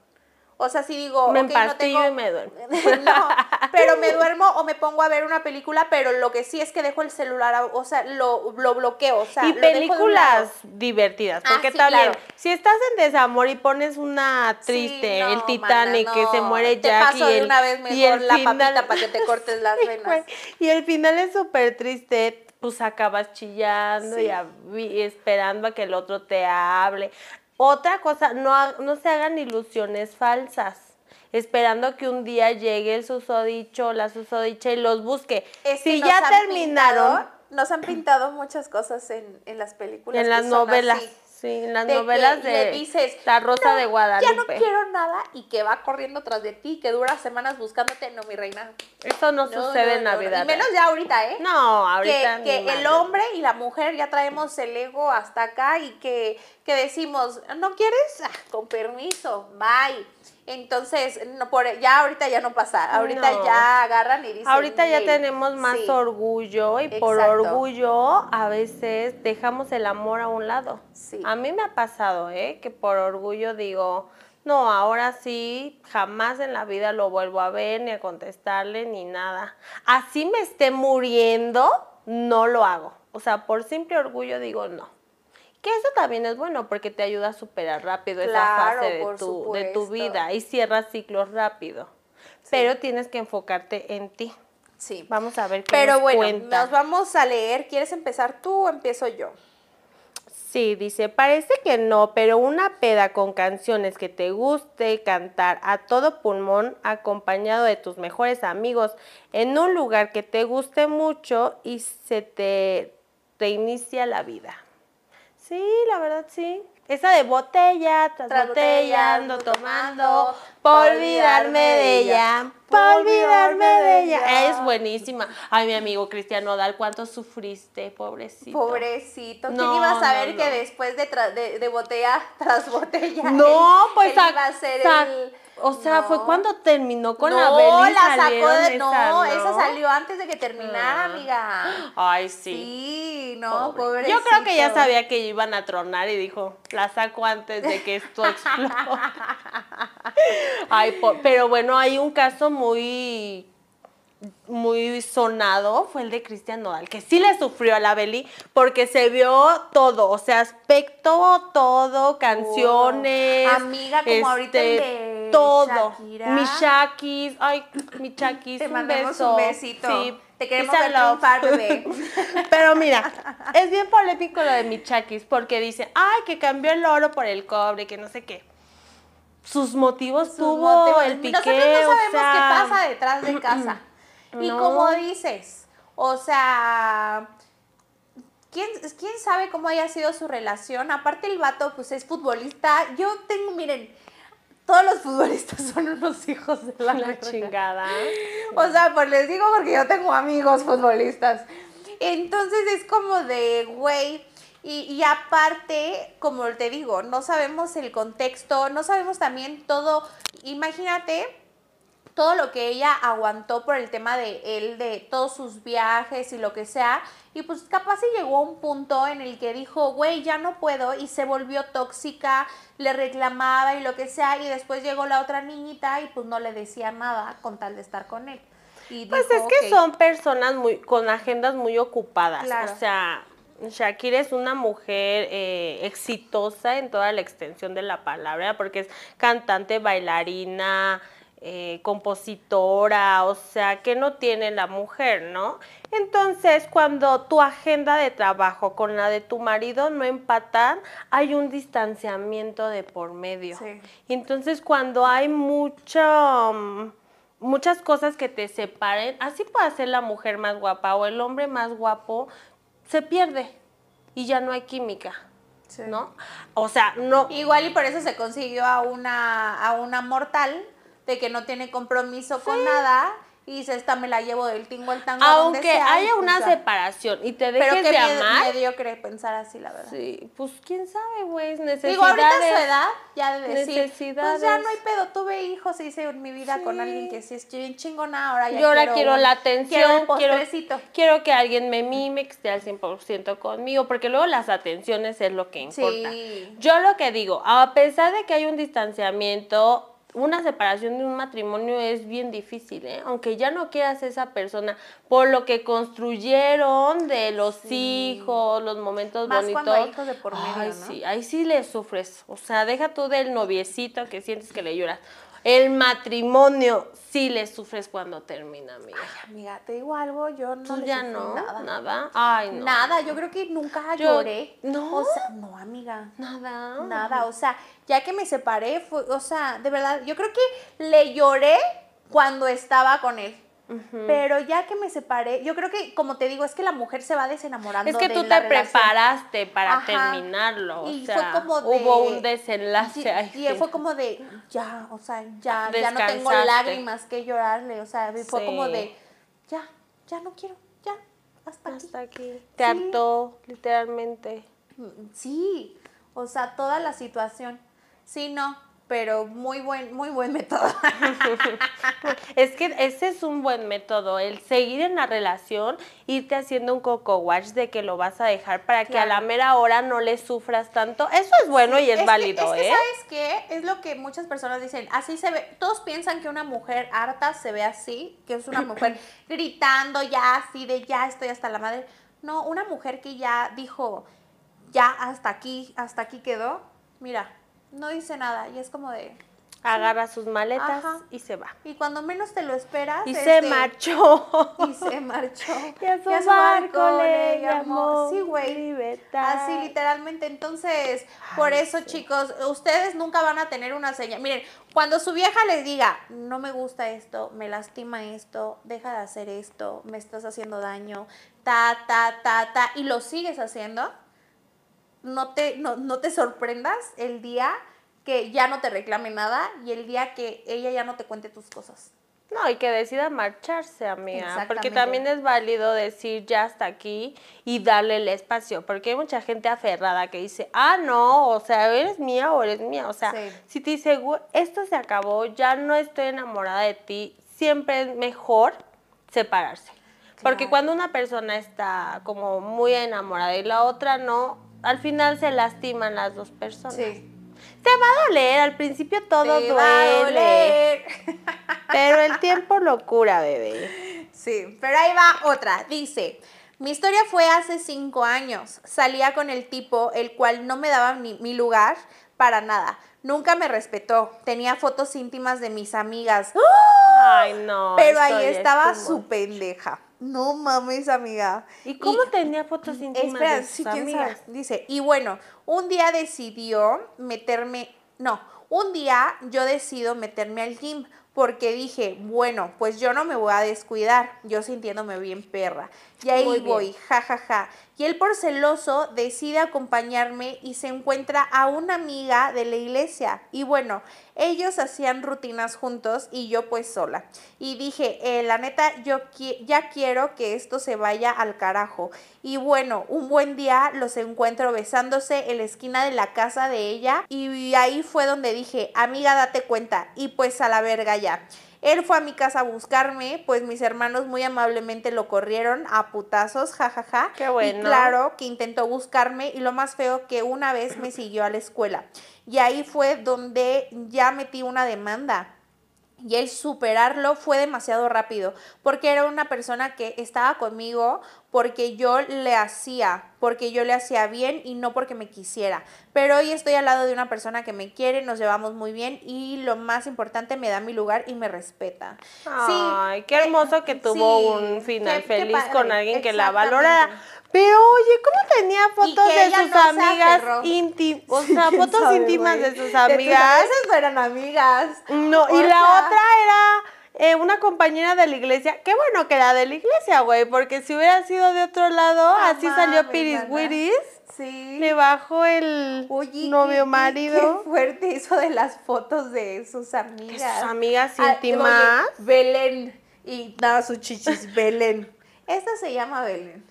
O sea, si digo, Me ok, no tengo... y me duermo. [LAUGHS] no, pero me duermo o me pongo a ver una película, pero lo que sí es que dejo el celular, a- o sea, lo, lo bloqueo, o sea, y lo dejo de un lado. películas divertidas, Ah, porque sí, también, claro. si estás en desamor y pones una triste, Sí, no, el Titanic, mana, que se muere Te Jack paso y de el, una vez y mejor el la final- papita para que te cortes las [LAUGHS] Sí, venas. Y el final es súper triste, pues acabas chillando Sí. y, a- y esperando a que el otro te hable. Otra cosa, no, no se hagan ilusiones falsas. Esperando que un día llegue el susodicho, la susodicha y los busque. Es que si ya terminaron, pintado- nos han pintado muchas cosas en, en las películas. en las novelas, así. Sí, en las De que novelas le de dices, La Rosa "No, de Guadalupe. Ya no quiero nada y que va corriendo tras de ti, que dura semanas buscándote. No, mi reina. Eso no, No, sucede no, en. Navidad. Y menos ya ahorita, ¿eh? No, que, ahorita que el hombre y la mujer ya traemos el ego hasta acá y que, que decimos, ¿no quieres? Ah, con permiso, bye. Entonces, no, por, ya ahorita ya no pasa, ahorita No. ya agarran y dicen. Ahorita ya tenemos más Sí, orgullo y por orgullo a veces dejamos el amor a un lado. Sí. A mí me ha pasado, ¿eh? Que por orgullo digo, no, ahora sí, jamás en la vida lo vuelvo a ver, ni a contestarle, ni nada. Así me esté muriendo, no lo hago. O sea, por simple orgullo digo no. Que eso también es bueno porque te ayuda a superar rápido esa Claro, fase de tu, de tu vida y cierras ciclos rápido. Pero tienes que enfocarte en ti. Sí. Vamos a ver qué Pero nos bueno, cuenta. nos vamos a leer. ¿Quieres empezar tú o empiezo yo? Sí, dice, parece que no, pero una peda con canciones que te guste cantar a todo pulmón, acompañado de tus mejores amigos, en un lugar que te guste mucho y se te reinicia la vida. Sí, la verdad sí. Esa de botella tras, Tras botella, ando ando tomando, por olvidarme de ella, por olvidarme de ella. ella. Es buenísima. Ay, mi amigo Cristiano Dal, ¿cuánto sufriste, pobrecito? Pobrecito. ¿Quién No, iba a saber no, que después de, tra- de, de botella [LAUGHS] tras botella? No, él- pues él iba a ser el, O sea, fue cuando terminó con no, la Beli. la sacó de. esa, No, esa salió antes de que terminara, Ah. amiga. Ay, sí. Sí, no, Pobre. Yo creo que ya sabía que iban a tronar y dijo, la saco antes de que esto explote. [LAUGHS] Ay, pero bueno, hay un caso muy muy sonado fue el de Cristian Nodal, que sí le sufrió a la Beli porque se vio todo, o sea, aspecto, todo, canciones. Amiga, como ahorita el este, de todo. Shakira. Mi Shakis, ay, mi [CLEARS THROAT] Shakis, Te un beso. un besito. Sí, Te queremos ver triunfar, bebé. [LAUGHS] Pero mira, es bien polémico lo de Michakis porque dicen, ay, que cambió el oro por el cobre, que no sé qué. Sus motivos Sus tuvo motivos. el piqué, Nosotros no o sabemos sea, qué pasa detrás de casa. [CLEARS THROAT] Y como dices, o sea, ¿quién, ¿quién sabe cómo haya sido su relación? Aparte el vato, pues es futbolista. Yo tengo, miren, todos los futbolistas [LAUGHS] son unos hijos de la, la chingada. O sea, pues les digo porque yo tengo amigos futbolistas. Entonces es como de, güey, y, y aparte, como te digo, no sabemos el contexto, no sabemos también todo. Imagínate todo lo que ella aguantó por el tema de él, de todos sus viajes y lo que sea. Y pues capaz se llegó a un punto en el que dijo, güey, ya no puedo. Y se volvió tóxica, le reclamaba y lo que sea. Y después llegó la otra niñita y pues no le decía nada con tal de estar con él. Y Pues dijo, es que son personas muy con agendas muy ocupadas. Claro. O sea, Shakira es una mujer eh, exitosa en toda la extensión de la palabra, porque es cantante, bailarina, eh, compositora, o sea, que no tiene la mujer, ¿no? Entonces, cuando tu agenda de trabajo con la de tu marido no empatan, hay un distanciamiento de por medio. Sí. Y entonces, cuando hay mucho... muchas cosas que te separen, así puede ser la mujer más guapa o el hombre más guapo, se pierde y ya no hay química, Sí. ¿no? O sea, no, Igual y por eso se consiguió a una, a una mortal de que no tiene compromiso con nada y se esta me la llevo del tingo al tango. donde aunque sea, y haya pues una separación y te Pero dejes qué de miedo- amar, mediocre pensar así, la verdad. sí, pues quién sabe, güey, necesidades. Digo, ahorita su edad, ya de decir, Necesidades. pues ya no hay pedo, tuve hijos, hice en mi vida con alguien que sí es bien chingona, ahora ya Yo ahora quiero la atención, quiero quiero, quiero que alguien me mime, que esté al 100% conmigo, porque luego las atenciones es lo que importa. Sí. Yo lo que digo, a pesar de que hay un distanciamiento, una separación de un matrimonio es bien difícil, ¿eh? Aunque ya no quieras esa persona, por lo que construyeron de los hijos, los momentos Más bonitos. cuando hay hijos de por medio, Ay, ¿no? sí, ahí sí le sufres. O sea, deja tú del noviecito que sientes que le lloras. El matrimonio sí le sufres cuando termina, amiga. Amiga, te digo algo, yo no Tú le ya no, nada. nada. Ay, no. Nada, yo creo que nunca Yo- lloré. ¿no? O sea, no, amiga. Nada. Nada, o sea, ya que me separé, fue, o sea, de verdad, yo creo que le lloré cuando estaba con él. Pero ya que me separé, yo creo que, como te digo, es que la mujer se va desenamorando. Es que de tú la te relación. preparaste para Ajá. terminarlo. O Y sea, fue como de. hubo un desenlace Y, ahí. y fue como de, ya, o sea, ya, ya no tengo lágrimas que llorarle. O sea, fue Sí. como de, ya, ya no quiero, ya, hasta. Hasta aquí. Te hartó, literalmente. Sí, o sea, toda la situación. Sí, no, pero muy buen, muy buen método. [LAUGHS] Es que ese es un buen método, el seguir en la relación, irte haciendo un coco watch de que lo vas a dejar para que a la mera hora no le sufras tanto. Eso es bueno y es, que- válido, es que, ¿eh? ¿sabes qué? Es lo que muchas personas dicen. Así se ve. Todos piensan que una mujer harta se ve así, que es una mujer [CLEARS THROAT] gritando ya así de ya estoy hasta la madre. No, una mujer que ya dijo, ya hasta aquí, hasta aquí quedó. Mira, no dice nada y es como de. Agarra sus maletas Ajá. y se va. Y cuando menos te lo esperas. Y se marchó. [LAUGHS] Y se marchó. Y a su barco le llamó Sí, güey. Así literalmente. Entonces, por eso, chicos, ustedes nunca van a tener una señal. Miren, cuando su vieja les diga, no me gusta esto, me lastima esto, deja de hacer esto, me estás haciendo daño, ta, ta, ta, ta, y lo sigues haciendo, no te, no, no te sorprendas el día que ya no te reclame nada y el día que ella ya no te cuente tus cosas. No, y que decida marcharse, amiga. Porque también es válido decir ya hasta aquí y darle el espacio. Porque hay mucha gente aferrada que dice, ah, no, o sea, eres mía o eres mía. O sea, Sí. si te dice, "Güey, esto se acabó, ya no estoy enamorada de ti, siempre es mejor separarse. Porque cuando una persona está como muy enamorada y la otra no, al final se lastiman las dos personas. Sí. Te va a doler, al principio todo Te va a duele. doler. [LAUGHS] Pero el tiempo lo cura, bebé. Sí, pero ahí va otra. Dice, mi historia fue hace cinco años. Salía con el tipo, el cual no me daba ni mi lugar para nada. Nunca me respetó. Tenía fotos íntimas de mis amigas. Ay, no. pero ahí estaba su pendeja. No mames, amiga. ¿Y cómo tenía fotos íntimas Espera, de sus sí, quién sabe. amigas? Dice, y bueno, un día decidió meterme, no, un día yo decido meterme al gym porque dije, bueno, pues yo no me voy a descuidar, yo sintiéndome bien perra. Y ahí Muy voy, ja, ja, ja. Y él por celoso decide acompañarme y se encuentra a una amiga de la iglesia. Y bueno, ellos hacían rutinas juntos y yo pues sola. Y dije, eh, la neta, yo qui- ya quiero que esto se vaya al carajo. Y bueno, un buen día los encuentro besándose en la esquina de la casa de ella. Y ahí fue donde dije, amiga, date cuenta. Y pues a la verga ya. Él fue a mi casa a buscarme, pues mis hermanos muy amablemente lo corrieron a putazos, jajaja. Qué Y bueno. claro que intentó buscarme y lo más feo que una vez me siguió a la escuela. Y ahí fue donde ya metí una demanda. Y el superarlo fue demasiado rápido, porque era una persona que estaba conmigo porque yo le hacía, porque yo le hacía bien y no porque me quisiera. Pero hoy estoy al lado de una persona que me quiere, nos llevamos muy bien y lo más importante, me da mi lugar y me respeta. Ay, qué eh, hermoso que tuvo sí, un final qué- qué feliz con alguien que la valorara. Pero oye, ¿cómo tenía fotos de sus no amigas íntimas? [LAUGHS] O sea, ¿Quién fotos sabe, íntimas de sus amigas. Esas no eran amigas. No, y la otra era eh, una compañera de la iglesia. Qué bueno que era de la iglesia, güey, porque si hubiera sido de otro lado, así salió Piris. Wiris. Sí. Le bajó el Oye, novio qué- marido. Qué fuerte eso de las fotos de sus amigas. sus amigas Ah, íntimas. oye, Belén. Y nada, sus chichis, Belén. Esta se llama Belén.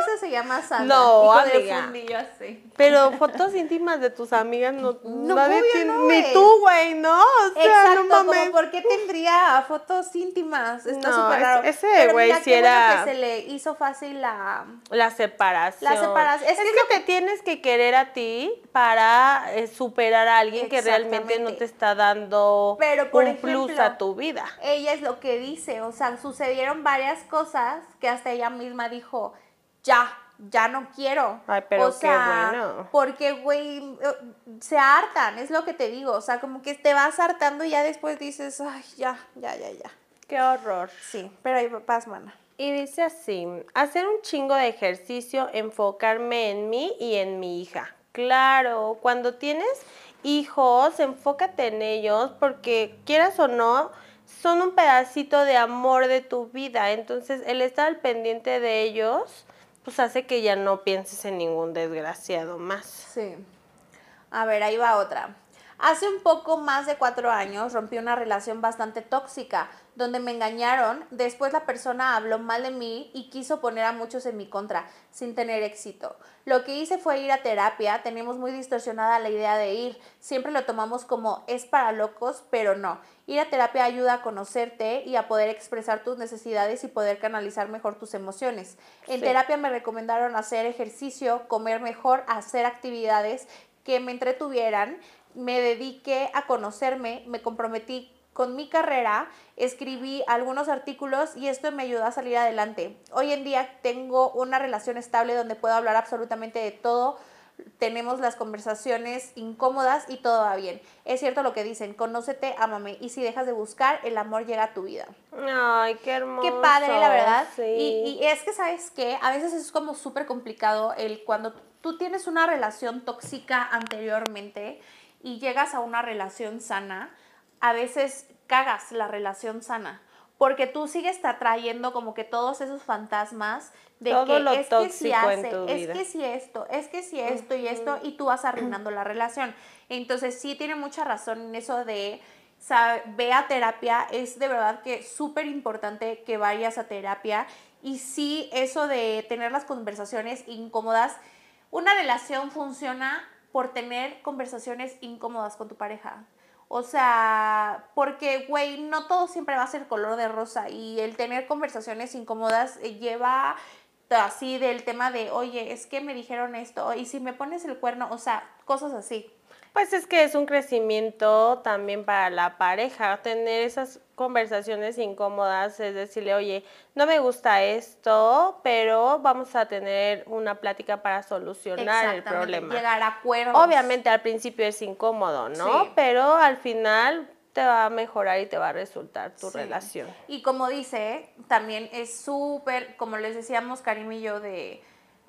Esta se llama Sandra. No, y con el amiga. fundillo así. Pero fotos íntimas de tus amigas no, No, nadie tiene, no, ni tú, güey, ¿no? O sea, Exacto, no mames. como por qué tendría fotos íntimas. Está No, súper raro. ese güey bueno era- que se le hizo fácil la... La separación. La separación. Es Es, que que te tienes que querer a ti para eh, superar a alguien que realmente no te está dando Pero, por un plus a tu vida. ella es lo que dice, o sea, sucedieron varias cosas que hasta ella misma dijo, ya, ya no quiero. Ay, pero o qué sea, bueno. Porque, güey, eh, se hartan, es lo que te digo, o sea, como que te vas hartando y ya después dices, ay, ya, ya, ya, ya. Qué horror. Sí, pero ahí vas, mana. Y dice así, hacer un chingo de ejercicio, enfocarme en mí y en mi hija. Claro, cuando tienes hijos, enfócate en ellos porque quieras o no, son un pedacito de amor de tu vida. Entonces, el estar al pendiente de ellos, pues hace que ya no pienses en ningún desgraciado más. Sí. A ver, ahí va otra. Hace un poco más de cuatro años rompí una relación bastante tóxica, donde me engañaron, después la persona habló mal de mí y quiso poner a muchos en mi contra, sin tener éxito. Lo que hice fue ir a terapia, tenemos muy distorsionada la idea de ir, siempre lo tomamos como es para locos, pero no. Ir a terapia ayuda a conocerte y a poder expresar tus necesidades y poder canalizar mejor tus emociones. En Sí. terapia me recomendaron hacer ejercicio, comer mejor, hacer actividades que me entretuvieran, me dediqué a conocerme, me comprometí con mi carrera, escribí algunos artículos y esto me ayudó a salir adelante. Hoy en día tengo una relación estable donde puedo hablar absolutamente de todo, tenemos las conversaciones incómodas y todo va bien. Es cierto lo que dicen, conócete, ámame y si dejas de buscar, el amor llega a tu vida. Ay, qué hermoso. Qué padre, la verdad. Sí. Y, y es que, ¿sabes qué? A veces es como súper complicado el cuando tú tienes una relación tóxica anteriormente y llegas a una relación sana, a veces cagas la relación sana. Porque tú sigues atrayendo como que todos esos fantasmas de Todo que lo es que si hace, es vida. que si esto, es que si esto y esto, y tú vas arruinando la relación. Entonces sí tiene mucha razón en eso de sea, ve a terapia, es de verdad que súper importante que vayas a terapia y sí, eso de tener las conversaciones incómodas, una relación funciona por tener conversaciones incómodas con tu pareja. O sea, porque, güey, no todo siempre va a ser color de rosa y el tener conversaciones incómodas eh, lleva así del tema de, oye, es que me dijeron esto y si me pones el cuerno, o sea, cosas así. Pues es que es un crecimiento también para la pareja, tener esas conversaciones incómodas, es decirle, oye, no me gusta esto, pero vamos a tener una plática para solucionar el problema. Llegar a acuerdos. Obviamente al principio es incómodo, ¿no? Pero al final te va a mejorar y te va a resultar tu relación. Y como dice, también es súper, como les decíamos Karim y yo, de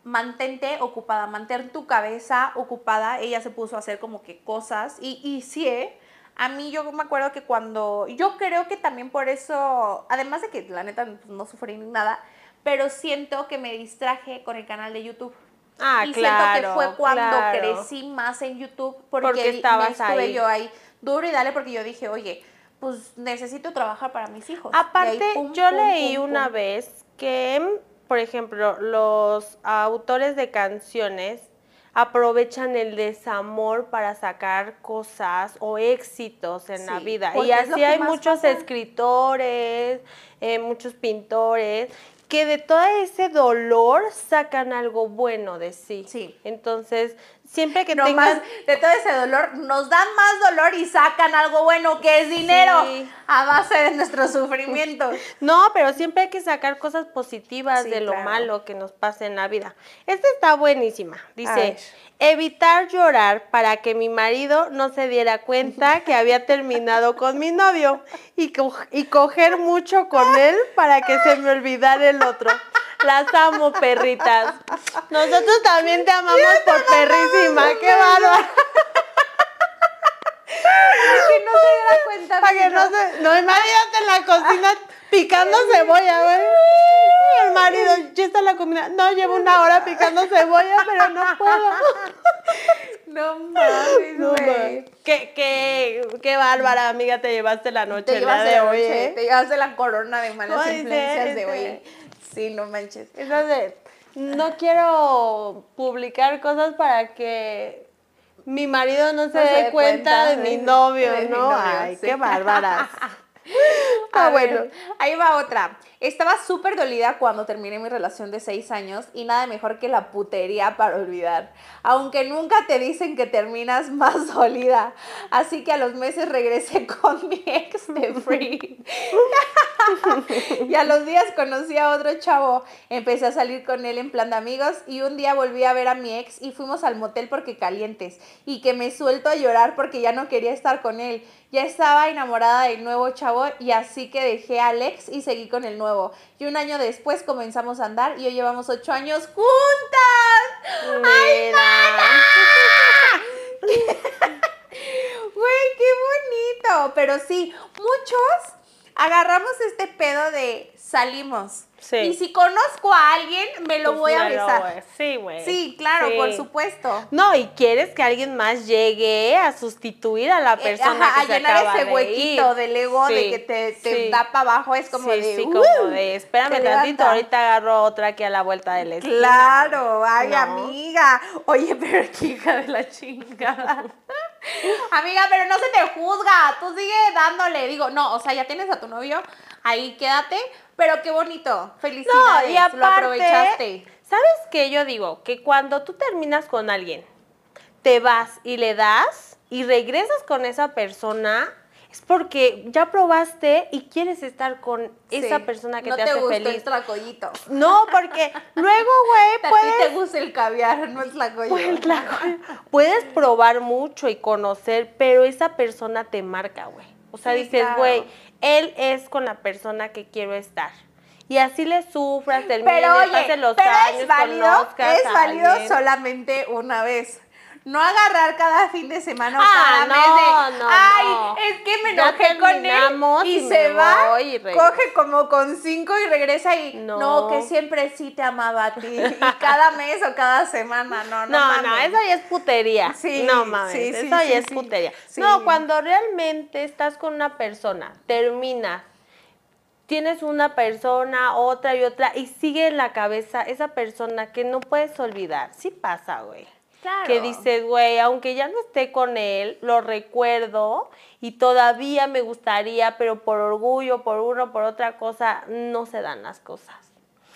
mantente ocupada, mantén tu cabeza ocupada. Ella se puso a hacer como que cosas y, y sí, ¿eh? A mí yo me acuerdo que cuando, yo creo que también por eso, además de que la neta no sufrí ni nada, pero siento que me distraje con el canal de YouTube. Ah, y claro. siento que fue cuando crecí más en YouTube porque, Porque estabas estuve ahí. yo ahí duro y dale porque yo dije, oye, pues necesito trabajar para mis hijos. Y ahí, Aparte, pum, yo pum, leí pum, una vez que, por ejemplo, los autores de canciones aprovechan el desamor para sacar cosas o éxitos en la vida. Y así hay muchos pasa. escritores, eh, muchos pintores, que de todo ese dolor sacan algo bueno de sí. Sí. Entonces, siempre que No tengan... más de todo ese dolor, nos dan más dolor y sacan algo bueno que es dinero Sí. a base de nuestro sufrimiento. No, pero siempre hay que sacar cosas positivas Sí, de lo claro. malo que nos pase en la vida. Esta está buenísima. Dice, evitar llorar para que mi marido no se diera cuenta que había terminado con mi novio y, co- y coger mucho con él para que se me olvidara el otro. Las amo, perritas. Nosotros también te amamos por perrísima. ¡Qué bárbaro! que no se diera cuenta. Para que no se. No, imagínate en la cocina picando cebolla, güey. El marido, ya está la comida. No, llevo una hora picando cebolla, pero no puedo. [LAUGHS] No mames, No, güey. qué, qué, qué bárbara, amiga, te llevaste la noche Te de la hoy, ¿eh? te llevas de la corona de malas Ay, influencias de sí, hoy. Sí, no manches. De, no quiero publicar cosas para que mi marido no se No se dé cuenta, cuenta de mi novio, de mi ¿no? novio, Ay, sí. qué bárbaras. [LAUGHS] Ah, bueno, bueno. ahí va otra. Estaba súper dolida cuando terminé mi relación de seis años y nada mejor que la putería para olvidar. Aunque nunca te dicen que terminas más [LAUGHS] dolida. Así que a los meses regresé [LAUGHS] con mi ex de free. [LAUGHS] y a los días conocí a otro chavo. Empecé a salir con él en plan de amigos y un día volví a ver a mi ex y fuimos al motel porque calientes. Y que me suelto a llorar porque ya no quería estar con él. Ya estaba enamorada del nuevo chavo y así que dejé al ex y seguí con el nuevo. Y un año después comenzamos a andar y hoy llevamos ocho años juntas. Mira. [LAUGHS] Güey, qué bonito. Pero sí, muchos agarramos este pedo de salimos. Sí. Y si conozco a alguien, me lo Pues voy a besar. voy- Sí, güey. Sí, claro, Sí. por supuesto. No, y quieres que alguien más llegue a sustituir a la Eh, persona ajá, que a se llenar acaba ese de huequito ir. del ego de que te, da para abajo. Es como de. sí, "Uh", como de, espérame tantito, ahorita agarro otra aquí a la vuelta de la esquina. Claro, ay, No. amiga. Oye, [LAUGHS] pero qué hija de la chingada. [LAUGHS] amiga, pero no se te juzga. Tú sigue dándole. Digo, no, o sea, ya tienes a tu novio, ahí quédate. Pero qué bonito. Felicidades. No, y aparte, lo aprovechaste. ¿sabes qué yo digo? Que cuando tú terminas con alguien, te vas y le das y regresas con esa persona, es porque ya probaste y quieres estar con esa persona que no te, hace feliz. el tlacoyito. No, porque [LAUGHS] luego, güey, A ti puedes te gusta el caviar, no el tlacoyito. Pues, puedes probar mucho y conocer, pero esa persona te marca, güey. O sea, Sí, dices, claro. Él es con la persona que quiero estar. Y así le sufras, termines, Pero oye, los pero años, es válido, es solamente una vez. No agarrar cada fin de semana o Ah, cada no, mes de, no, ay, no. es que me enojé con él y, y se va, y coge como con cinco y regresa y no. Que siempre sí te amaba a ti y cada mes o cada semana, no, no, No, no, eso ya es putería. Sí, no mames, sí, sí, eso ya es putería. No, cuando realmente estás con una persona, terminas, tienes una persona, otra y otra, y sigue en la cabeza esa persona que no puedes olvidar. Sí pasa, güey. Claro. Que dices, güey, aunque ya no esté con él, lo recuerdo y todavía me gustaría, pero por orgullo, por uno, por otra cosa, no se dan las cosas.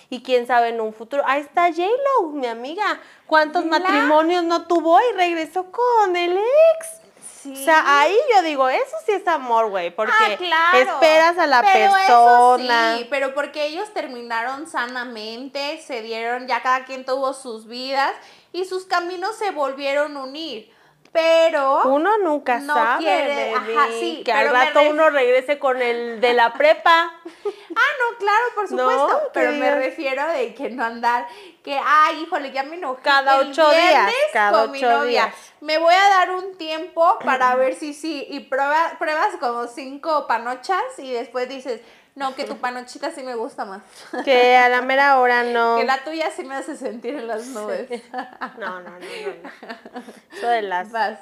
Y quién sabe en un futuro. Ahí está J-Lo, mi amiga. ¿Cuántos matrimonios no tuvo y regresó con el ex? Sí. O sea, ahí yo digo, eso sí es amor, güey, porque Ah, claro. esperas a la Pero persona. Eso sí, pero porque ellos terminaron sanamente, se dieron, ya cada quien tuvo sus vidas y sus caminos se volvieron a unir. Pero Uno nunca no sabe, quiere- baby, ajá, sí, que al rato ref- uno regrese con el de la prepa. [LAUGHS] Ah, no, claro, por supuesto. pero me refiero de que no andar, que, ay, híjole, ya me enojé. Cada ocho días, cada con mi ocho novia. días. Me voy a dar un tiempo para ver si sí. Y prueba, pruebas como cinco panochas y después dices, no, que tu panochita sí me gusta más. [LAUGHS] Que a la mera hora no. Que la tuya sí me hace sentir en las nubes. [LAUGHS] No, no, no, no, no. Eso de las. Vas.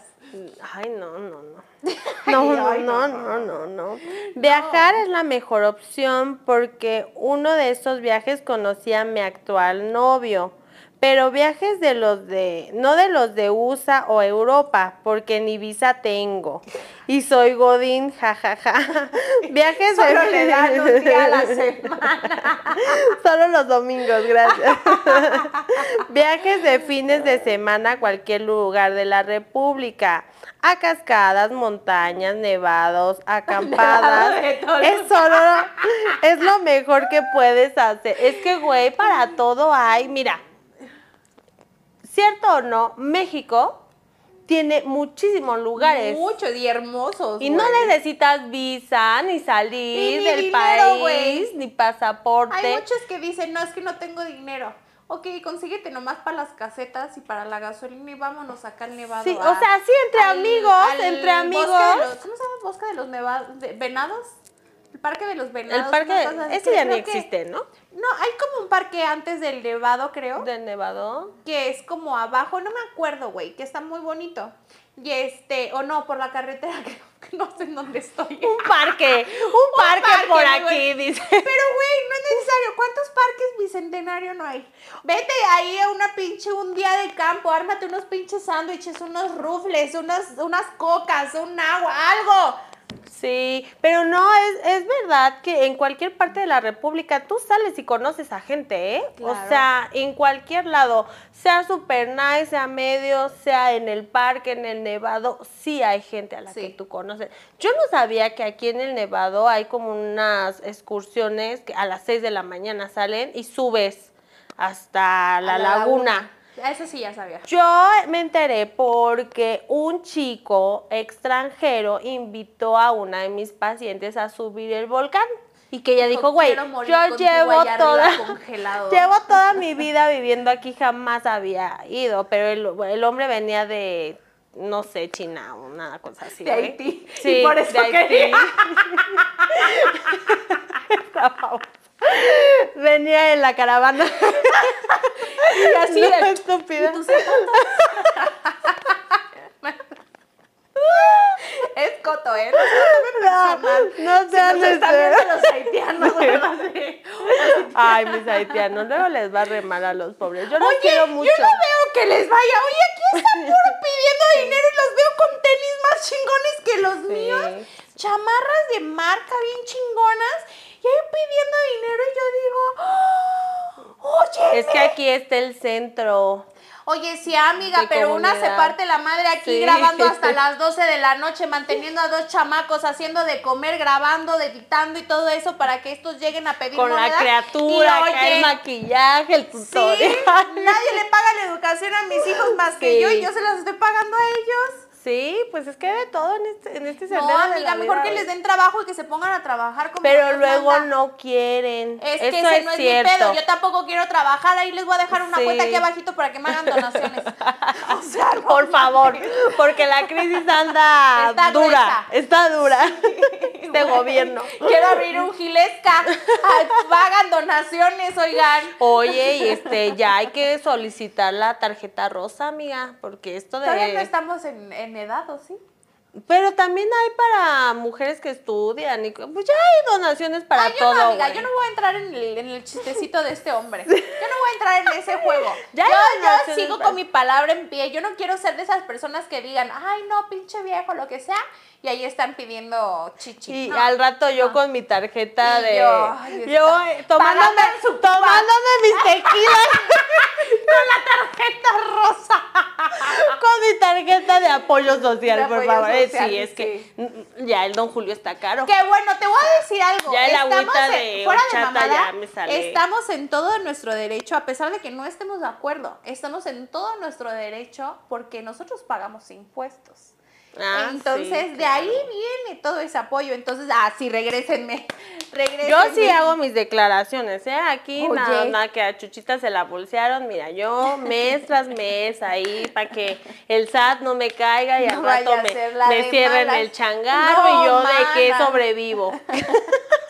Ay, no, no, no. [LAUGHS] No, no, ay, no, no, no, no. Viajar es la mejor opción porque uno de esos viajes conocí a mi actual novio. Pero viajes de los de, no de los de USA o Europa, porque ni visa tengo. Y soy Godín, jajaja. [LAUGHS] Viajes Solo de... le dan un [LAUGHS] día a la semana. [LAUGHS] Solo los domingos, gracias. Viajes de fines de semana a cualquier lugar de la República. A cascadas, montañas, nevados, acampadas. Nevado. Es solo, es lo mejor que puedes hacer. Es que, güey, para todo hay, mira, cierto o no, México tiene muchísimos lugares. Muchos y hermosos. Y no necesitas visa, ni salir ni del dinero, país, ni pasaporte. Hay muchos que dicen, no, es que no tengo dinero. Ok, consíguete nomás para las casetas y para la gasolina y vámonos acá al nevado. Sí, a- o sea, sí, entre al- amigos, al entre amigos. bosque de los- ¿Cómo se llama? ¿Bosque de los nevados? de- ¿Venados? El parque de los venados. El parque, ese ya ni que- existe, ¿no? No, hay como un parque antes del nevado, creo. Del Nevado. que es como abajo, no me acuerdo, güey, que está muy bonito. Y este, o no, por la carretera, creo [LAUGHS] que no sé en dónde estoy. Un parque, [LAUGHS] un parque, parque, por aquí, dice. Pero, güey, no es necesario. ¿Cuántos parques bicentenario no hay? Vete ahí a una pinche, un día de campo, ármate unos pinches sándwiches, unos rufles, unas, unas cocas, un agua, algo. Sí, pero no, es, es verdad que en cualquier parte de la República tú sales y conoces a gente, ¿eh? O sea, en cualquier lado, sea super nice, sea medio, sea en el parque, en el Nevado, sí hay gente a la Sí. que tú conoces. Yo no sabía que aquí en el Nevado hay como unas excursiones que a las 6 de la mañana salen y subes hasta la, laguna. Eso sí ya sabía. Yo me enteré porque un chico extranjero invitó a una de mis pacientes a subir el volcán. Y que ella dijo, güey, yo llevo toda, [LAUGHS] congelado". llevo toda mi vida viviendo aquí, jamás había ido, pero el, el hombre venía de, no sé, China o una cosa así. De güey. Haití. Sí, Y por eso de Haití. quería. [LAUGHS] Famoso. [LAUGHS] Venía en la caravana. [LAUGHS] Y así No, de- estúpida. ¿y [LAUGHS] es coto, ¿eh? No No, no Si sean nos están viendo los haitianos. Sí. Ay, mis haitianos, luego les va a remar a los pobres. Yo los Oye, quiero mucho. yo no veo que les vaya. Oye, aquí están puro pidiendo dinero y los veo con tenis más chingones que los Sí. míos. Chamarras de marca bien chingonas. Pidiendo dinero y yo digo, ¡Oh! oye, Es que aquí está el centro. Oye, sí, amiga, De pero una se parte la madre aquí Sí. grabando hasta [LAUGHS] las 12 de la noche, manteniendo a dos chamacos, haciendo de comer, grabando, editando y todo eso para que estos lleguen a pedir Con la criatura, Y, que oye, el maquillaje, el Sí, tutorial. nadie le paga la educación a mis hijos más que Sí. yo y yo se las estoy pagando a ellos. Sí, pues es que de todo en este, en este No, de amiga, mejor que les den trabajo y que se pongan a trabajar como Pero luego manda. no quieren. Es Eso que ese es no es cierto. mi pedo. Yo tampoco quiero trabajar. Ahí les voy a dejar una Sí. cuenta aquí abajito para que me hagan donaciones. [LAUGHS] O sea, no Por favor, porque la crisis anda Está dura, gruesa. está dura. [LAUGHS] Este Güey, gobierno. Quiero abrir un gilesca. Ay, Pagan donaciones, oigan. Oye, y este, ya hay que solicitar la tarjeta rosa, amiga, porque esto de... Todavía no estamos en, en edad, ¿o sí? Pero también hay para mujeres que estudian y pues ya hay donaciones para Ay, yo todo. no, amiga, güey. yo no voy a entrar en el, en el chistecito de este hombre. Yo no voy a entrar en ese juego. [LAUGHS] Ya yo, yo sigo con mi palabra en pie. Yo no quiero ser de esas personas que digan, ay, no, pinche viejo, lo que sea. Y ahí están pidiendo chichi. Y No. al rato yo con mi tarjeta Y de. yo, yo eh, tomándome, su tomándome mis tequilas [LAUGHS] tarjeta rosa. con mi tarjeta de apoyo social, De por apoyo favor. Eh, social, sí, es sí. que ya el don Julio está caro. Que bueno, te voy a decir algo. Ya el Estamos agüita en- de fuera de horchata mamada, ya me sale. Estamos en todo nuestro derecho, a pesar de que no estemos de acuerdo. Estamos en todo nuestro derecho porque nosotros pagamos impuestos. Ah, Entonces, sí, de ahí viene todo ese apoyo. Entonces, ah, sí, regrésenme. [LAUGHS] regrésenme. Yo sí hago mis declaraciones, ¿eh? Aquí nada, nada que a Chuchita se la bolsearon. Mira, yo mes tras mes ahí para que el SAT no me caiga y No al rato a me, me cierren malas. el changarro No, y yo de qué sobrevivo. [LAUGHS]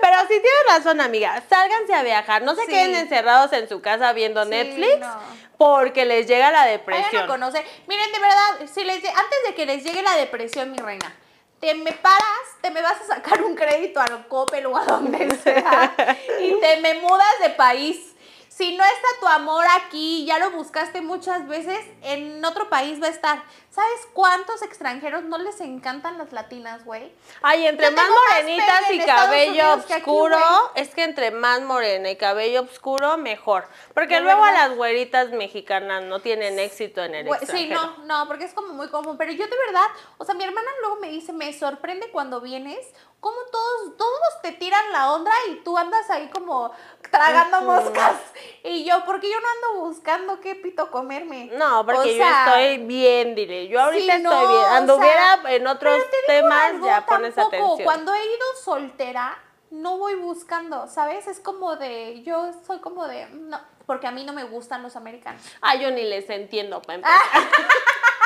Pero sí tienes razón, amiga. Sálganse a viajar. No se Sí. queden encerrados en su casa viendo Sí, Netflix no. porque les llega la depresión. conocer. Miren, de verdad, si les, antes de que les llegue la depresión, mi reina, te me paras, te me vas a sacar un crédito al Coppel o a donde sea [LAUGHS] y te me mudas de país. Si no está tu amor aquí, ya lo buscaste muchas veces, en otro país va a estar. ¿Sabes cuántos extranjeros no les encantan las latinas, güey? Ay, entre más morenitas y cabello Unidos que aquí, oscuro, es que entre más morena y cabello oscuro, mejor. Porque De luego a las güeritas mexicanas no tienen éxito en el Güey, Sí, extranjero. no, no, porque es como muy común. Pero yo de verdad, o sea, mi hermana luego me dice, me sorprende cuando vienes, cómo todos, todos te tiran la onda y tú andas ahí como tragando moscas. Y yo, porque yo no ando buscando qué pito comerme. No, porque O yo estoy bien, dile. Yo ahorita no, estoy bien. o Anduviera sea, en otros te temas, algo, ya pones tampoco, atención. Cuando he ido soltera, no voy buscando, ¿sabes? Es como de, yo soy como de, no, porque a mí no me gustan los americanos. Ah, yo ni les entiendo, pa' empezar. [LAUGHS]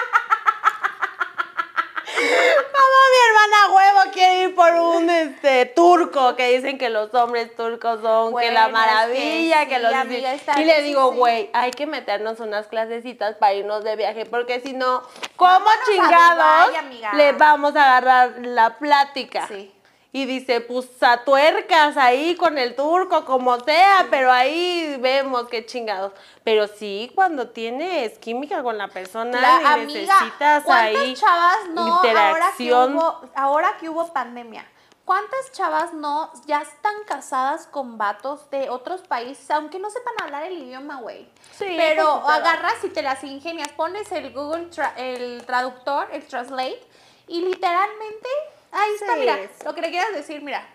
Como mi hermana huevo quiere ir por un este turco que dicen que los hombres turcos son que la que maravilla, que, sí, los amiga, está- y le digo, güey, hay que meternos unas clasecitas para irnos de viaje, porque si no, ¿cómo Vámonos chingados le vamos a agarrar la plática? Sí. Y dice, pues a tuercas ahí con el turco, como sea, pero ahí vemos qué chingados. Pero sí, cuando tienes química con la persona La y amiga, necesitas ¿cuántas ahí chavas no interacción. Ahora que, hubo, ahora que hubo pandemia? ¿Cuántas chavas no ya están casadas con vatos de otros países, aunque no sepan hablar el idioma, güey? Sí, Pero agarras y te las ingenias, pones el Google, tra- el traductor, el translate, y literalmente, ahí está, mira, sí. lo que le quieras decir, mira,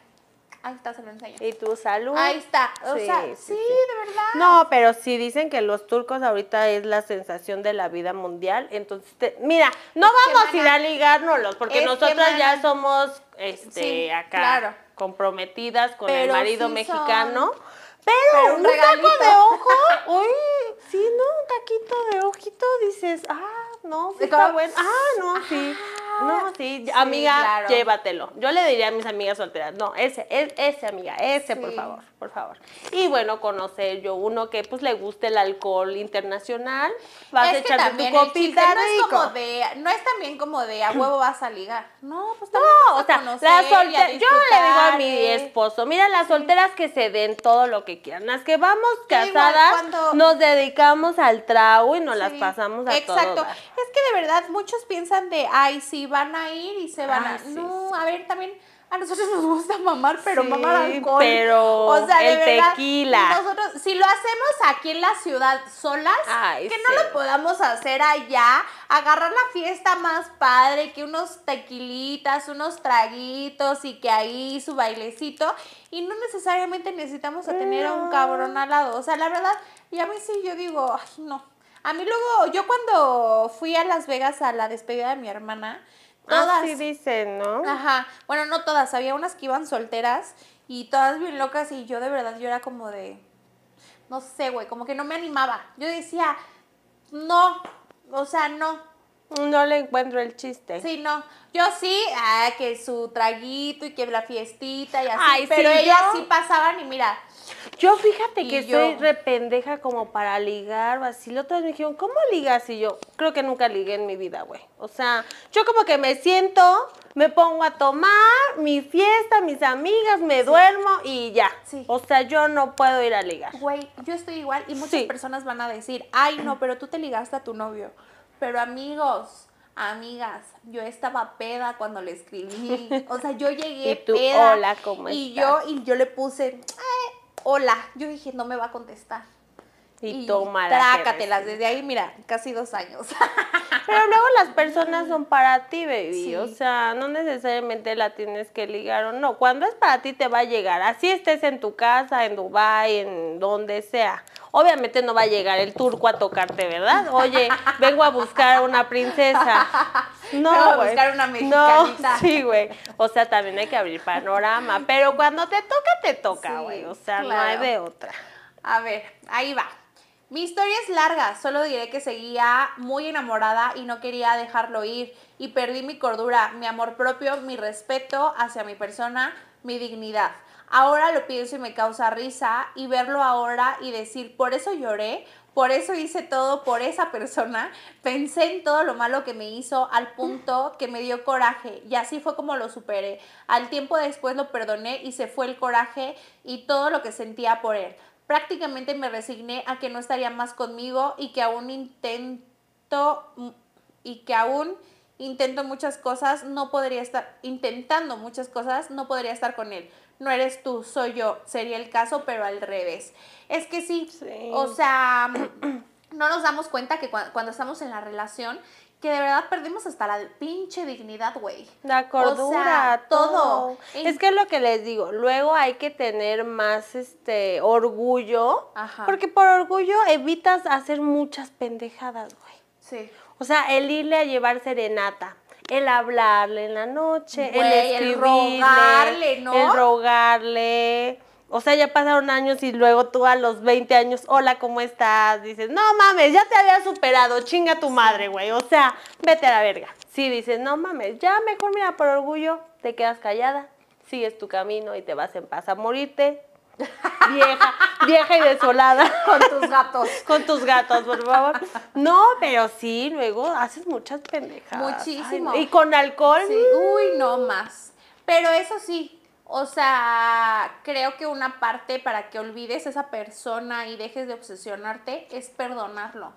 ahí está, se lo enseño. Y tu salud. Ahí está, o Sí, sea, sí, de verdad. No, pero sí dicen que los turcos ahorita es la sensación de la vida mundial. Entonces, te- mira, no Es vamos a ir a ligárnoslos, porque nosotras ya somos este acá claro. comprometidas con Pero el marido mexicano. son- Pero, Pero un un, taco de ojo, [LAUGHS] uy, sí, ¿no? Un taquito de ojito, dices, ah, no, sí ¿De está bueno. Ah, no, sí. No, sí, sí, amiga, claro. llévatelo. Yo le diría a mis amigas solteras, no, ese, es, ese, amiga, ese, por favor, por favor. Y bueno, conocer yo uno que pues le guste el alcohol internacional, vas a es también tu copita no es como de, no es también como de a huevo vas a ligar. No, pues también No, vas o sea, conocer la soltera, yo le digo a mi ¿eh? esposo, mira, las solteras que se den todo lo que quieran, las que vamos igual, casadas, cuando- nos dedicamos al trago y nos las Sí, pasamos a Exacto. todo. Es que de verdad muchos piensan de, ay, sí, van a ir y se van Ay, a... sí, no, a ver, también a nosotros nos gusta mamar, pero Sí, mamar alcohol. pero o sea, de verdad, tequila. Nosotros, si lo hacemos aquí en la ciudad solas, Ay, que sí. no lo podamos hacer allá, agarrar la fiesta más padre, que unos tequilitas, unos traguitos y que ahí su bailecito. Y no necesariamente necesitamos a tener a un No. cabrón al lado. O sea, la verdad, y a sí yo digo, ay, no. A mí luego, yo cuando fui a Las Vegas a la despedida de mi hermana, todas... Así dicen, ¿no? Ajá, bueno, no todas, había unas que iban solteras y todas bien locas y yo de verdad, yo era como de, no sé, güey, como que no me animaba. Yo decía, no, o sea, no. No le encuentro el chiste. Sí, no. Yo sí, ah, que su traguito y que la fiestita y así, Ay, pero sí, ellas yo- sí pasaban y mira, Yo fíjate que yo- soy rependeja como para ligar o así. La otra vez me dijeron, ¿cómo ligas? Y yo creo que nunca ligué en mi vida, güey. O sea, yo como que me siento, me pongo a tomar mi fiesta, mis amigas, me duermo y ya. Sí. O sea, yo no puedo ir a ligar. güey, yo estoy igual y muchas Sí. personas van a decir, ay, no, pero tú te ligaste a tu novio. Pero amigos, amigas, yo estaba peda cuando le escribí. [LAUGHS] O sea, yo llegué Y tú, peda. "Hola, ¿cómo y estás?" yo y yo le puse, "Ay, hola. Yo dije, no me va a contestar. Y, toma la que Trácatelas, desde ahí, mira, casi dos años. [LAUGHS] Pero luego las personas son para ti, baby. Sí. O sea, no necesariamente la tienes que ligar o no. Cuando es para ti te va a llegar. Así estés en tu casa, en Dubai, en donde sea. Obviamente no va a llegar el turco a tocarte, ¿verdad? Oye, vengo a buscar a una princesa. [LAUGHS] No, Vengo a buscar una No, mexicanita. sí, güey. O sea, también hay que abrir panorama. Pero cuando te toca, te toca, Sí, güey. o sea, no hay de otra. A ver, ahí va. Mi historia es larga, solo diré que seguía muy enamorada y no quería dejarlo ir y perdí mi cordura, mi amor propio, mi respeto hacia mi persona, mi dignidad. Ahora lo pienso y me causa risa y verlo ahora y decir, por eso lloré, por eso hice todo por esa persona, pensé en todo lo malo que me hizo al punto que me dio coraje y así fue como lo superé. Al tiempo después lo perdoné y se fue el coraje y todo lo que sentía por él. Prácticamente me resigné a que no estaría más conmigo y que aún intento y que aún intento muchas cosas, no podría estar intentando muchas cosas, no podría estar con él. No eres tú, soy yo. Sería el caso, pero al revés. Es que sí, Sí. o sea, [CLEARS THROAT] no nos damos cuenta que cua- cuando estamos en la relación, que de verdad perdimos hasta la pinche dignidad, güey. La cordura, O sea, todo. todo. Es que es lo que les digo, luego hay que tener más este orgullo, Ajá. porque por orgullo evitas hacer muchas pendejadas, güey. Sí. O sea, el irle a llevar serenata, el hablarle en la noche, Güey, el el escribirle, rogarle, ¿no? el rogarle. O sea, ya pasaron años y luego tú a los 20 años, hola, ¿cómo estás? Dices, no mames, ya te había superado, chinga tu madre, güey. O sea, vete a la verga. Sí, dices, no mames, ya mejor mira, por orgullo, te quedas callada, sigues tu camino y te vas en paz a morirte. Vieja, vieja y desolada. [LAUGHS] Con tus gatos. Con tus gatos, por favor. No, pero sí, luego haces muchas pendejadas. Muchísimo. Ay, y con alcohol. Sí, uy, no más. Pero eso sí, o sea, creo que una parte para que olvides a esa persona y dejes de obsesionarte es perdonarlo.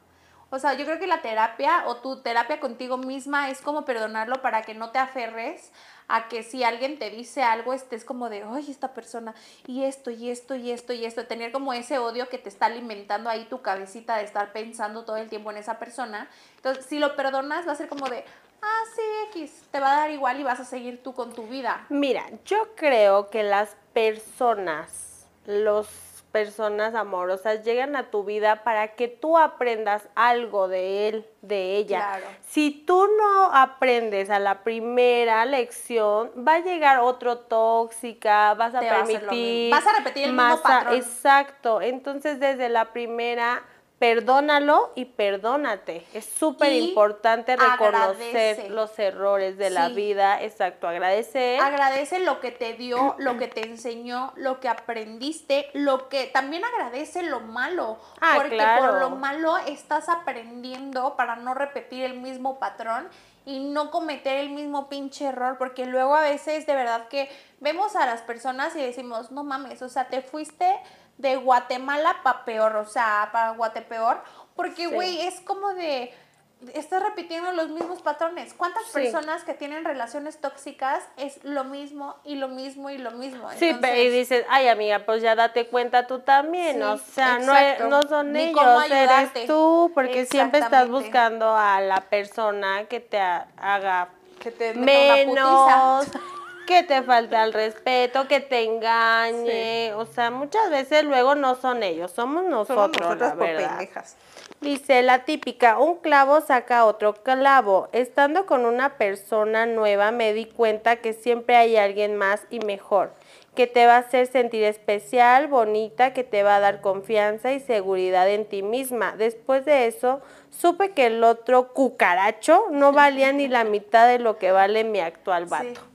O sea, yo creo que la terapia o tu terapia contigo misma es como perdonarlo para que no te aferres a que si alguien te dice algo estés como de, ay, esta persona, y esto, y esto, y esto, y esto, tener como ese odio que te está alimentando ahí tu cabecita de estar pensando todo el tiempo en esa persona. Entonces, si lo perdonas, va a ser como de, ah, sí, X, te va a dar igual y vas a seguir tú con tu vida. Mira, yo creo que las personas, los personas amorosas llegan a tu vida para que tú aprendas algo de él, de ella. Claro. Si tú no aprendes a la primera lección, va a llegar otro tóxica, vas a Te permitir. Vas a repetir el mismo patrón. Exacto. Entonces, desde la primera, perdónalo y perdónate. Es súper importante reconocer agradece. los errores de la vida. Exacto, agradecer. Agradece lo que te dio, lo que te enseñó, lo que aprendiste, lo que también agradece lo malo, Ah, porque claro. por lo malo estás aprendiendo para no repetir el mismo patrón y no cometer el mismo pinche error, porque luego a veces de verdad que vemos a las personas y decimos, no mames, o sea, te fuiste de Guatemala para peor, o sea, para Guatepeor, porque Sí. güey, es como de estás repitiendo los mismos patrones. ¿Cuántas Sí. personas que tienen relaciones tóxicas es lo mismo y lo mismo y lo mismo? Sí, Entonces, pe- y dices, ay amiga, pues ya date cuenta tú también, Sí, o sea, no, e- exacto. no son Ni ellos, eres tú, porque siempre estás buscando a la persona que te ha- haga que te una menos. Que te falta el respeto, que te engañe. O sea, muchas veces luego no son ellos, somos nosotros, Somos nosotras la por pendejas. Dice la típica, un clavo saca otro clavo. Estando con una persona nueva me di cuenta que siempre hay alguien más y mejor, que te va a hacer sentir especial, bonita, que te va a dar confianza y seguridad en ti misma. Después de eso, supe que el otro cucaracho no valía ni la mitad de lo que vale mi actual vato. Sí.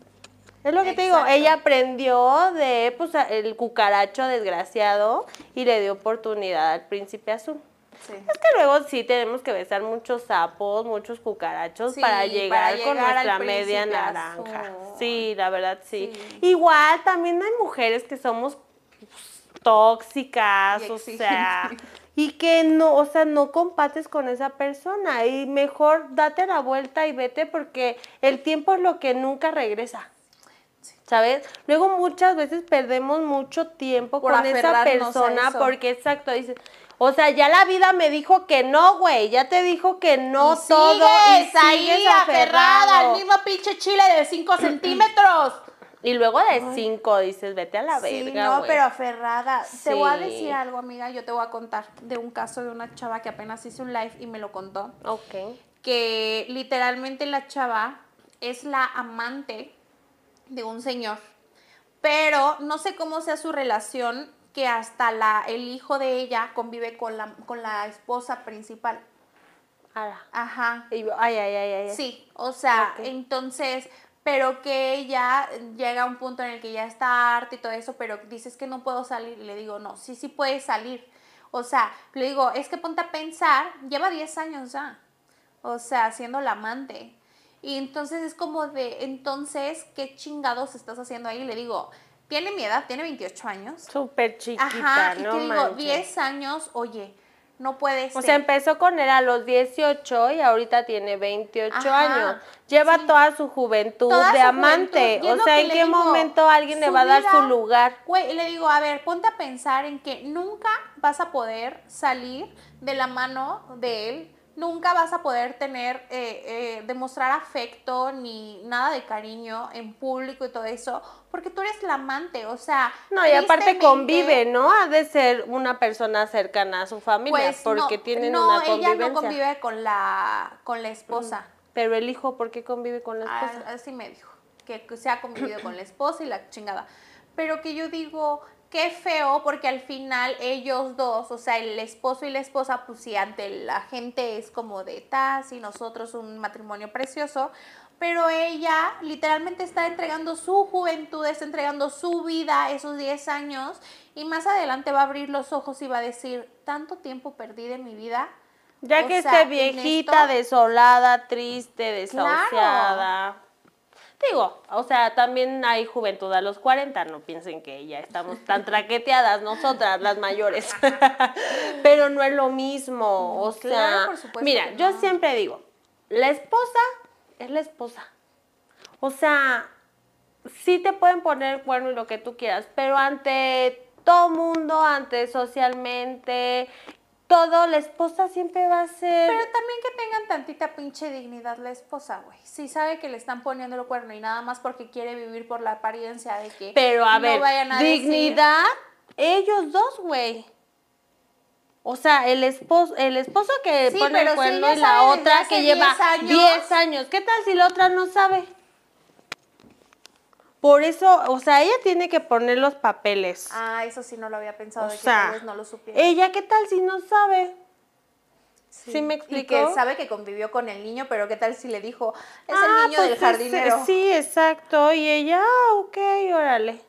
Es lo que te digo, ella aprendió de pues, el cucaracho desgraciado y le dio oportunidad al príncipe azul. Sí. Es que luego sí tenemos que besar muchos sapos, muchos cucarachos Sí, para para llegar con nuestra media naranja. azul. Sí, la verdad sí. Sí. Igual también hay mujeres que somos pues, tóxicas, Y o sea, [LAUGHS] y que no, o sea, no compartes con esa persona y mejor date la vuelta y vete porque el tiempo es lo que nunca regresa. ¿Sabes? Luego muchas veces perdemos mucho tiempo Por con esa persona porque exacto, dices, o sea, ya la vida me dijo que no, güey, ya te dijo que no Y todo y sigues ahí sigues aferrada al mismo pinche chile de 5 [CLEARS THROAT] centímetros. Y luego de cinco dices, vete a la Sí, verga, no, pero aferrada. Te voy a decir algo, amiga. Yo te voy a contar de un caso de una chava que apenas hizo un live y me lo contó. Ok. Que literalmente la chava es la amante de un señor. Pero no sé cómo sea su relación, que hasta la, el hijo de ella convive con la, con la esposa principal. Ala. Ajá. Ay, ay, ay, ay. Sí, o sea, entonces, pero que ella llega a un punto en el que ya está harta y todo eso, pero dices que no puedo salir. Y le digo, no, sí, sí puedes salir. O sea, le digo, es que ponte a pensar, lleva 10 años ya. O sea, siendo la amante. Y entonces es como de, entonces, ¿qué chingados estás haciendo ahí? Le digo, tiene mi edad, tiene 28 años. Súper chiquita, Ajá, y no te digo, manches. 10 años, oye, no puede ser. O sea, empezó con él a los 18 y ahorita tiene 28 Ajá, años. Lleva sí. toda su juventud Toda de su amante. juventud, O sea, ¿en qué digo, momento alguien le va a dar su lugar? Güey, y le digo, a ver, ponte a pensar en que nunca vas a poder salir de la mano de él, nunca vas a poder tener, eh, eh, demostrar afecto ni nada de cariño en público y todo eso, porque tú eres la amante, o sea. No, y aparte convive, ¿no? Ha de ser una persona cercana a su familia, Pues porque no, tienen no, una ella convivencia. no convive con la, con la esposa. Pero el hijo, ¿por qué convive con la Ah, esposa? Así me dijo, que se ha convivido con la esposa y la chingada. Pero que yo digo, qué feo, porque al final ellos dos, o sea, el esposo y la esposa, pues sí, ante la gente es como de tas y nosotros un matrimonio precioso. Pero ella literalmente está entregando su juventud, está entregando su vida, esos 10 años, y más adelante va a abrir los ojos y va a decir, tanto tiempo perdí de mi vida. Ya O que sea, esté viejita, esto- desolada, triste, Claro. Digo, o sea, también hay juventud a los 40, no piensen que ya estamos tan [LAUGHS] traqueteadas nosotras, las mayores. [LAUGHS] Pero no es lo mismo, o Claro, sea, por supuesto mira, yo siempre digo, la esposa es la esposa. O sea, sí te pueden poner cuerno y lo que tú quieras, pero ante todo mundo, ante socialmente, todo, la esposa siempre va a ser... Pero también que tengan tantita pinche dignidad la esposa, güey. Si sabe que le están poniendo el cuerno y nada más porque quiere vivir por la apariencia de que Pero a no ver, vayan a decir- dignidad, ellos dos, güey. O sea, el esposo, el esposo que Sí, pone el cuerno y la otra que lleva 10 años. 10 años. ¿Qué tal si la otra no sabe? Por eso, o sea, ella tiene que poner los papeles. Ah, eso sí no lo había pensado, o de que sea, tal vez no lo supiera. ella, ¿qué tal si no sabe? ¿Sí me Y explicó? que sabe que convivió con el niño, pero qué tal si le dijo, es Ah, el niño pues del es- jardinero. sí, exacto. Y ella, ah, ok, órale.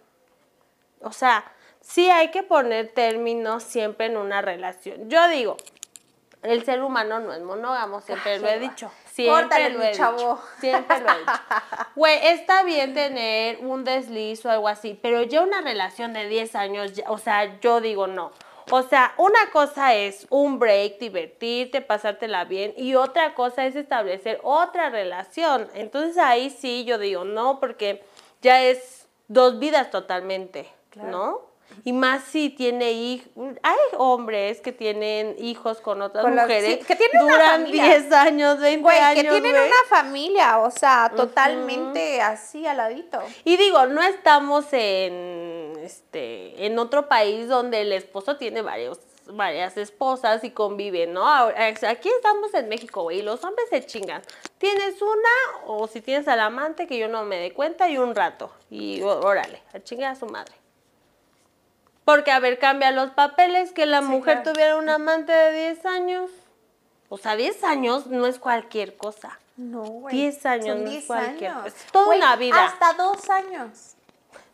O sea, sí hay que poner términos siempre en una relación. Yo digo, el ser humano no es monógamo, siempre lo he dicho. Siempre Córtale, lo he chavo. Siempre lo he dicho. Güey, está bien tener un desliz o algo así, pero ya una relación de 10 años, o sea, yo digo no. O sea, una cosa es un break, divertirte, pasártela bien, y otra cosa es establecer otra relación. Entonces ahí sí yo digo no, porque ya es dos vidas totalmente, Claro. ¿no? Y más si tiene hijos. Hay hombres que tienen hijos con otras Con las- mujeres sí, que tienen una duran familia. 10 años, 20 Güey, años. que tienen una familia, o sea, totalmente así al ladito. Y digo, no estamos en este en otro país donde el esposo tiene varios varias esposas y conviven, ¿no? Aquí estamos en México, güey, y los hombres se chingan. Tienes una o si tienes al amante que yo no me dé cuenta y un rato y órale, a chingar a su madre. Porque a ver, cambia los papeles que la Sí, mujer claro. tuviera un amante de 10 años. O sea, 10 años no es cualquier cosa. No, güey. 10 años, Son no es 10 cualquier años. cosa. Es toda Güey, una vida. Hasta dos años.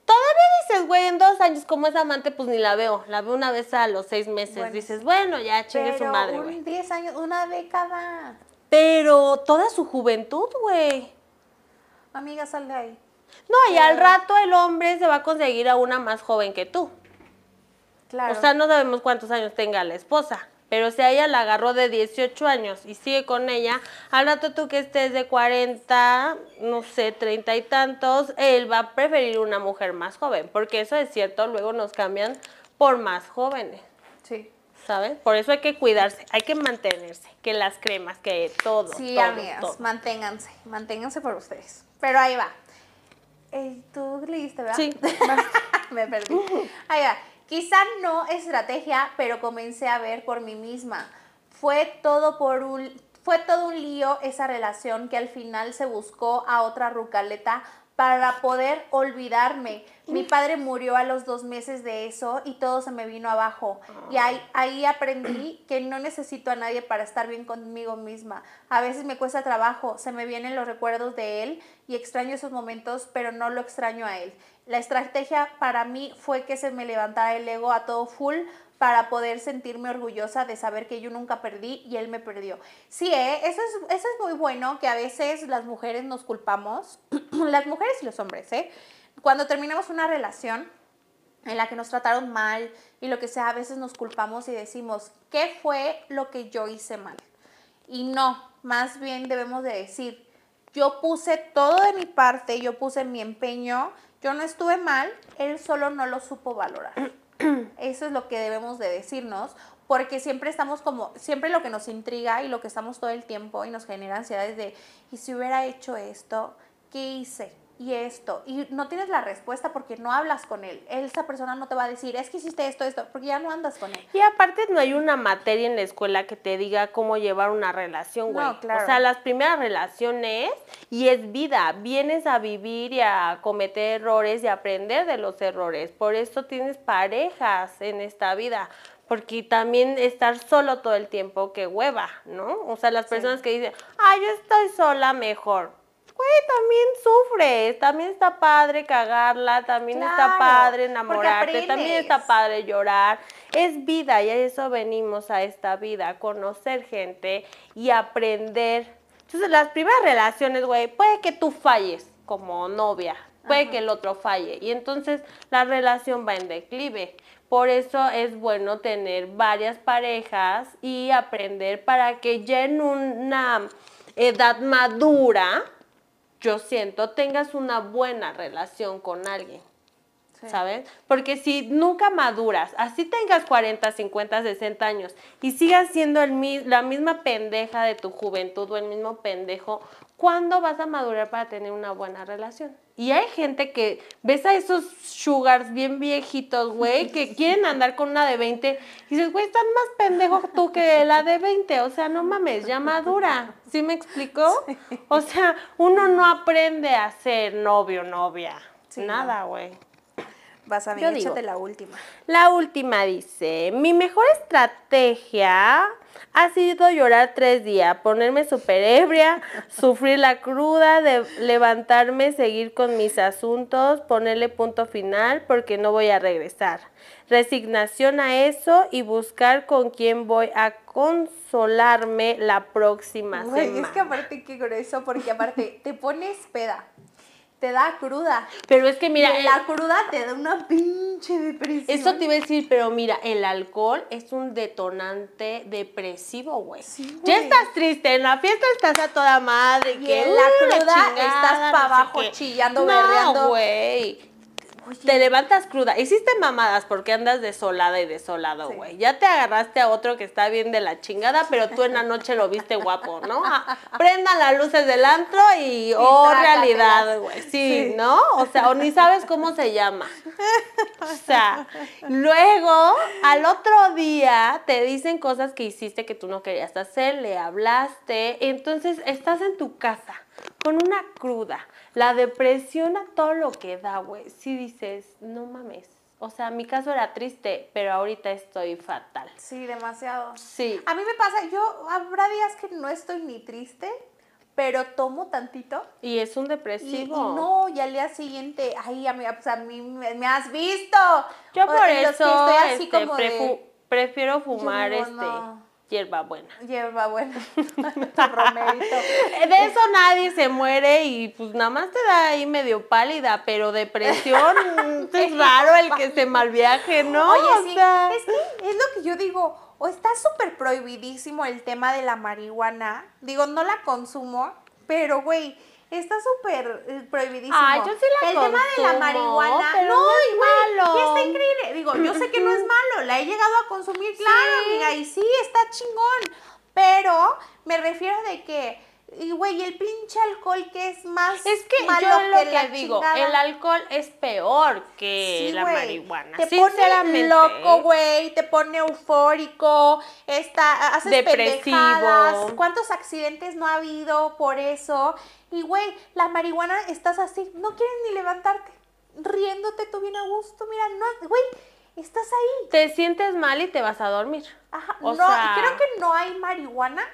Todavía dices, güey, en dos años como es amante, pues ni la veo. La veo una vez a los seis meses. Bueno, dices, bueno, ya chingue su madre, un güey. 10 años, una década. Pero toda su juventud, güey. Amiga, sal de ahí. No, y al rato el hombre se va a conseguir a una más joven que tú. Claro. O sea, no sabemos cuántos años tenga la esposa. Pero si a ella la agarró de 18 años y sigue con ella, al rato tú que estés de 40, no sé, 30 y tantos, él va a preferir una mujer más joven. Porque eso es cierto, luego nos cambian por más jóvenes. sí. ¿Sabes? Por eso hay que cuidarse, hay que mantenerse, que las cremas, que todo. Sí, todo, amigas, todo. manténganse, manténganse por ustedes. Pero ahí va. Eh, Tú leíste, ¿verdad? Sí. [LAUGHS] Me perdí. [LAUGHS] Ahí va. Quizá no estrategia, pero comencé a ver por mí misma. Fue todo por un fue todo un lío esa relación que al final se buscó a otra rucaleta para poder olvidarme. Mi padre murió a los dos meses de eso y todo se me vino abajo. Y ahí, ahí aprendí que no necesito a nadie para estar bien conmigo misma. A veces me cuesta trabajo, se me vienen los recuerdos de él y extraño esos momentos, pero no lo extraño a él. La estrategia para mí fue que se me levantara el ego a todo full para poder sentirme orgullosa de saber que yo nunca perdí y él me perdió. Sí, ¿eh? eso, es, eso es muy bueno que a veces las mujeres nos culpamos, [CLEARS THROAT] las mujeres y los hombres, ¿eh? Cuando terminamos una relación en la que nos trataron mal y lo que sea, a veces nos culpamos y decimos, ¿qué fue lo que yo hice mal? Y no, más bien debemos de decir, yo puse todo de mi parte, yo puse mi empeño, yo no estuve mal, él solo no lo supo valorar. [CLEARS THROAT] Eso es lo que debemos de decirnos, porque siempre estamos como, siempre lo que nos intriga y lo que estamos todo el tiempo y nos genera ansiedades de, ¿y si hubiera hecho esto? ¿Qué hice? Y esto, y no tienes la respuesta porque no hablas con él. Esa persona no te va a decir, es que hiciste esto, esto, porque ya no andas con él. Y aparte no hay una materia en la escuela que te diga cómo llevar una relación, güey. No, claro. O sea, las primeras relaciones y es vida. Vienes a vivir y a cometer errores y a aprender de los errores. Por eso tienes parejas en esta vida. Porque también estar solo todo el tiempo, que hueva, ¿no? O sea, las personas que dicen, ah, yo estoy sola mejor. Güey, también sufres, también está padre cagarla, también está padre enamorarte, también está padre llorar. Es vida y a eso venimos a esta vida, a conocer gente y aprender. Entonces, las primeras relaciones, güey, puede que tú falles como novia, puede que el otro falle y entonces la relación va en declive. Por eso es bueno tener varias parejas y aprender para que ya en una edad madura, yo siento, tengas una buena relación con alguien. Sí. ¿sabes? Porque si nunca maduras, así tengas 40, 50, 60 años y sigas siendo el, la misma pendeja de tu juventud o el mismo pendejo, ¿cuándo vas a madurar para tener una buena relación? Y hay gente que ves a esos sugars bien viejitos, güey, [LAUGHS] que quieren andar con una de 20 y dices, güey, están más pendejos tú que la de 20, o sea, no mames, ya madura, ¿sí me explicó? [LAUGHS] O sea, uno no aprende a ser novio, novia, Sí, nada, güey. Vas a ver, échate la última. La última dice, mi mejor estrategia ha sido llorar tres días, ponerme súper ebria, sufrir la cruda, de levantarme, seguir con mis asuntos, ponerle punto final porque no voy a regresar. Resignación a eso y buscar con quién voy a consolarme la próxima Güey, semana. es que aparte qué grueso, porque aparte te pones peda, te da cruda. Pero es que mira, el- la cruda te da una pinche depresión. Eso te iba a decir, pero mira, el alcohol es un detonante depresivo, güey. Sí, ya estás triste, en la fiesta estás a toda madre. Y que, en la "Uh, cruda chingada, estás pa' no sé abajo qué". chillando, no, berreando. güey. Te levantas cruda. Hiciste mamadas porque andas desolada y desolado, Sí. güey. Ya te agarraste a otro que está bien de la chingada, pero tú en la noche lo viste guapo, ¿no? Ah, [LAUGHS] Prendan las luces del antro y, oh, realidad, güey. Sí, Sí. ¿no? O sea, o ni sabes cómo se llama. O sea, luego, al otro día, te dicen cosas que hiciste que tú no querías hacer, le hablaste, entonces estás en tu casa con una cruda, la depresión a todo lo que da, güey. Sí dices, no mames. O sea, mi caso era triste, pero ahorita estoy fatal. Sí, demasiado. Sí. A mí me pasa, yo habrá días que no estoy ni triste, pero tomo tantito Y es un y, y depresivo. no, y al día siguiente, ay, a mí, pues a mí me, me has visto. Yo por eso estoy así este, como de- prefu- prefiero fumar este no. Hierba buena. Hierba buena, [LAUGHS] romerito. De eso nadie se muere y pues nada más te da ahí medio pálida, pero depresión [LAUGHS] es raro el que se malviaje, ¿no? Oye, O sí, sea, es que es lo que yo digo, o está súper prohibidísimo el tema de la marihuana. Digo, no la consumo, pero güey, está súper eh, prohibidísimo. Ay, yo sí la El tema de la marihuana, pero no, no es malo. y está increíble. Digo, yo sé que no es malo, la he llegado a consumir, claro, amiga, y sí, está chingón. Pero me refiero de que, y güey, el pinche alcohol que es más es que malo yo lo que, la digo, chingada. el alcohol es peor que Sí, la marihuana. Te pone loco, güey, te pone eufórico, está, haces Depresivo. pendejadas. ¿Cuántos accidentes no ha habido por eso? Y, güey, la marihuana estás así, no quieres ni levantarte, riéndote tú bien a gusto, mira, no, güey, estás ahí. Te sientes mal y te vas a dormir. Ajá, O no, sea- creo que no hay marihuana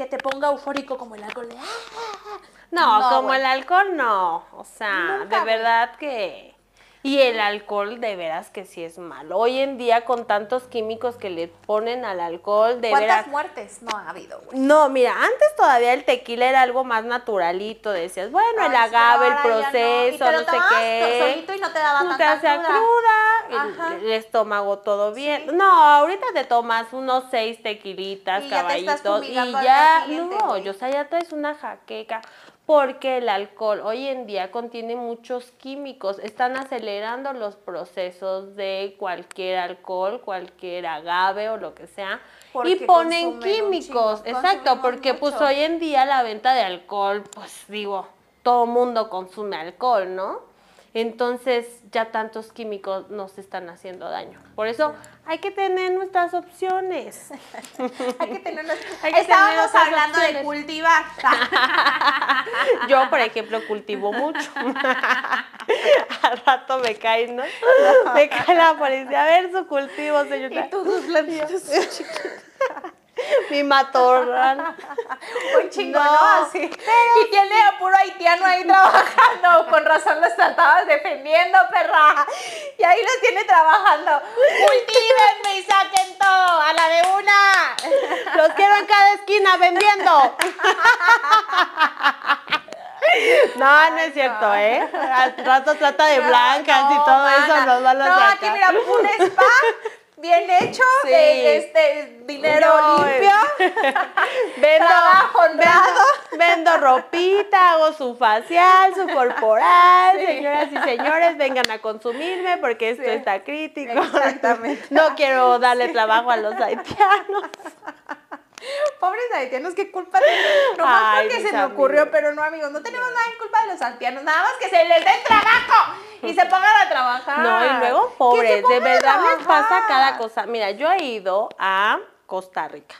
que te ponga eufórico como el alcohol de, "Ah, ah, ah". No, como el alcohol no. O sea, Nunca, de verdad que... Y el alcohol de veras que sí es malo. Hoy en día con tantos químicos que le ponen al alcohol, de ¿Cuántas veras... muertes no ha habido, güey? No, mira, antes todavía el tequila era algo más naturalito. Decías, bueno, el Ay, sí, agave, el no. Y proceso, te no, sé qué. solito y no te daba no te tanta hacía cruda. cruda, el, el estómago todo bien. Sí. No, ahorita te tomas unos seis tequilitas, Y ya te estás caballitos, y ya, no, yo, o sea, ya traes una jaqueca. Porque el alcohol hoy en día contiene muchos químicos, están acelerando los procesos de cualquier alcohol, cualquier agave o lo que sea, Porque y ponen químicos, exacto, porque pues hoy en día la venta de alcohol, pues digo, todo mundo consume alcohol, ¿no? Entonces ya tantos químicos nos están haciendo daño. Por eso hay que tener nuestras opciones. [LAUGHS] Hay que tener [LAUGHS] Hay que Estábamos hablando de cultivar. [LAUGHS] Yo, por ejemplo, cultivo mucho. Al rato me cae, ¿no? Me cae la policía. A ver su cultivo, señorita. y plantitas Mi matorral. [LAUGHS] un chingo, ¿no? No, Así. Y tiene a puro haitiano ahí trabajando. Con razón los estabas defendiendo, perra. Y ahí los tiene trabajando. Cultívenme y saquen todo. A la de una. Los quiero en cada esquina vendiendo. No, no es cierto, ¿eh? Al rato trata de blancas y todo eso nos van a No, aquí mira, un spa bien hecho, Sí. de este dinero No, limpio. [LAUGHS] Vendo, Trabajo honrado. vendo, vendo ropita, hago su facial, su corporal. Señoras y señores, vengan a consumirme porque esto Sí. está crítico. Exactamente. No quiero darle trabajo a los haitianos. Pobres haitianos, ¿qué culpa tienen? Nomás Ay, porque se me ocurrió, pero no, amigos, no tenemos nada en culpa de los haitianos, nada más que se les dé trabajo y se pongan a trabajar. No, y luego pobres, de verdad les pasa cada cosa. Mira, yo he ido a Costa Rica.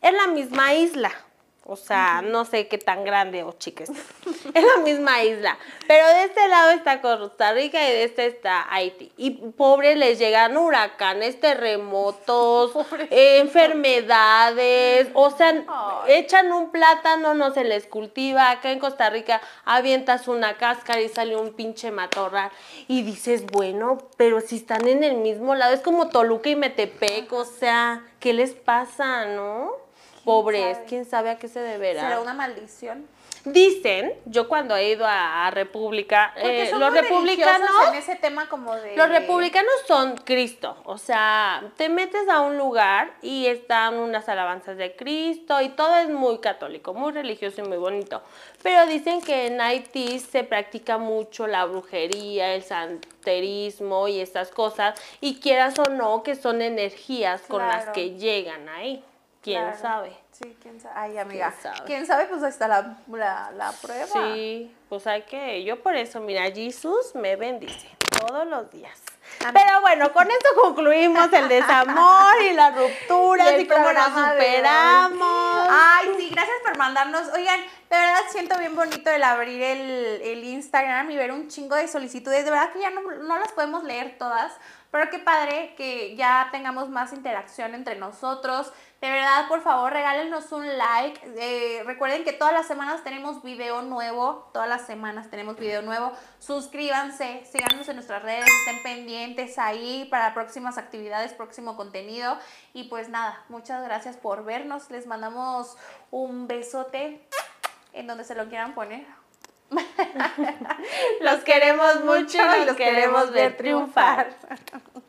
Es la misma isla. O sea, no sé qué tan grande o chica es. [LAUGHS] Es la misma isla. Pero de este lado está Costa Rica y de este está Haití. Y pobres les llegan huracanes, terremotos, [LAUGHS] eh, enfermedades. O sea, echan un plátano, no se les cultiva. Acá en Costa Rica avientas una cáscara y sale un pinche matorral. Y dices, bueno, pero si están en el mismo lado, es como Toluca y Metepec. O sea, ¿qué les pasa, no? Pobres, sabe? quién sabe a qué se deberá. ¿Será una maldición? Dicen, yo cuando he ido a, a República, eh, los republicanos en ese tema como de... los republicanos son Cristo, o sea, te metes a un lugar y están unas alabanzas de Cristo y todo es muy católico, muy religioso y muy bonito. Pero dicen que en Haití se practica mucho la brujería, el santerismo y estas cosas, y quieras o no, que son energías con las que llegan ahí. ¿Quién Claro. sabe? Sí, quién sabe. Ay, amiga. ¿Quién sabe? ¿Quién sabe? Pues ahí está la, la, la prueba. Sí, pues hay que, yo por eso, mira, Jesús me bendice todos los días. Amén. Pero bueno, con esto concluimos el desamor y las rupturas [LAUGHS] Y cómo nos superamos. Ay, sí, gracias por mandarnos. Oigan, de verdad siento bien bonito el abrir el, el Instagram y ver un chingo de solicitudes. De verdad que ya no, no las podemos leer todas, pero qué padre que ya tengamos más interacción entre nosotros. De verdad, por favor, regálenos un like. Eh, recuerden que todas las semanas tenemos video nuevo. Todas las semanas tenemos video nuevo. Suscríbanse, síganos en nuestras redes, estén pendientes ahí para próximas actividades, próximo contenido. Y pues nada, muchas gracias por vernos. Les mandamos un besote en donde se lo quieran poner. [LAUGHS] Los queremos mucho y los queremos ver triunfar. [LAUGHS]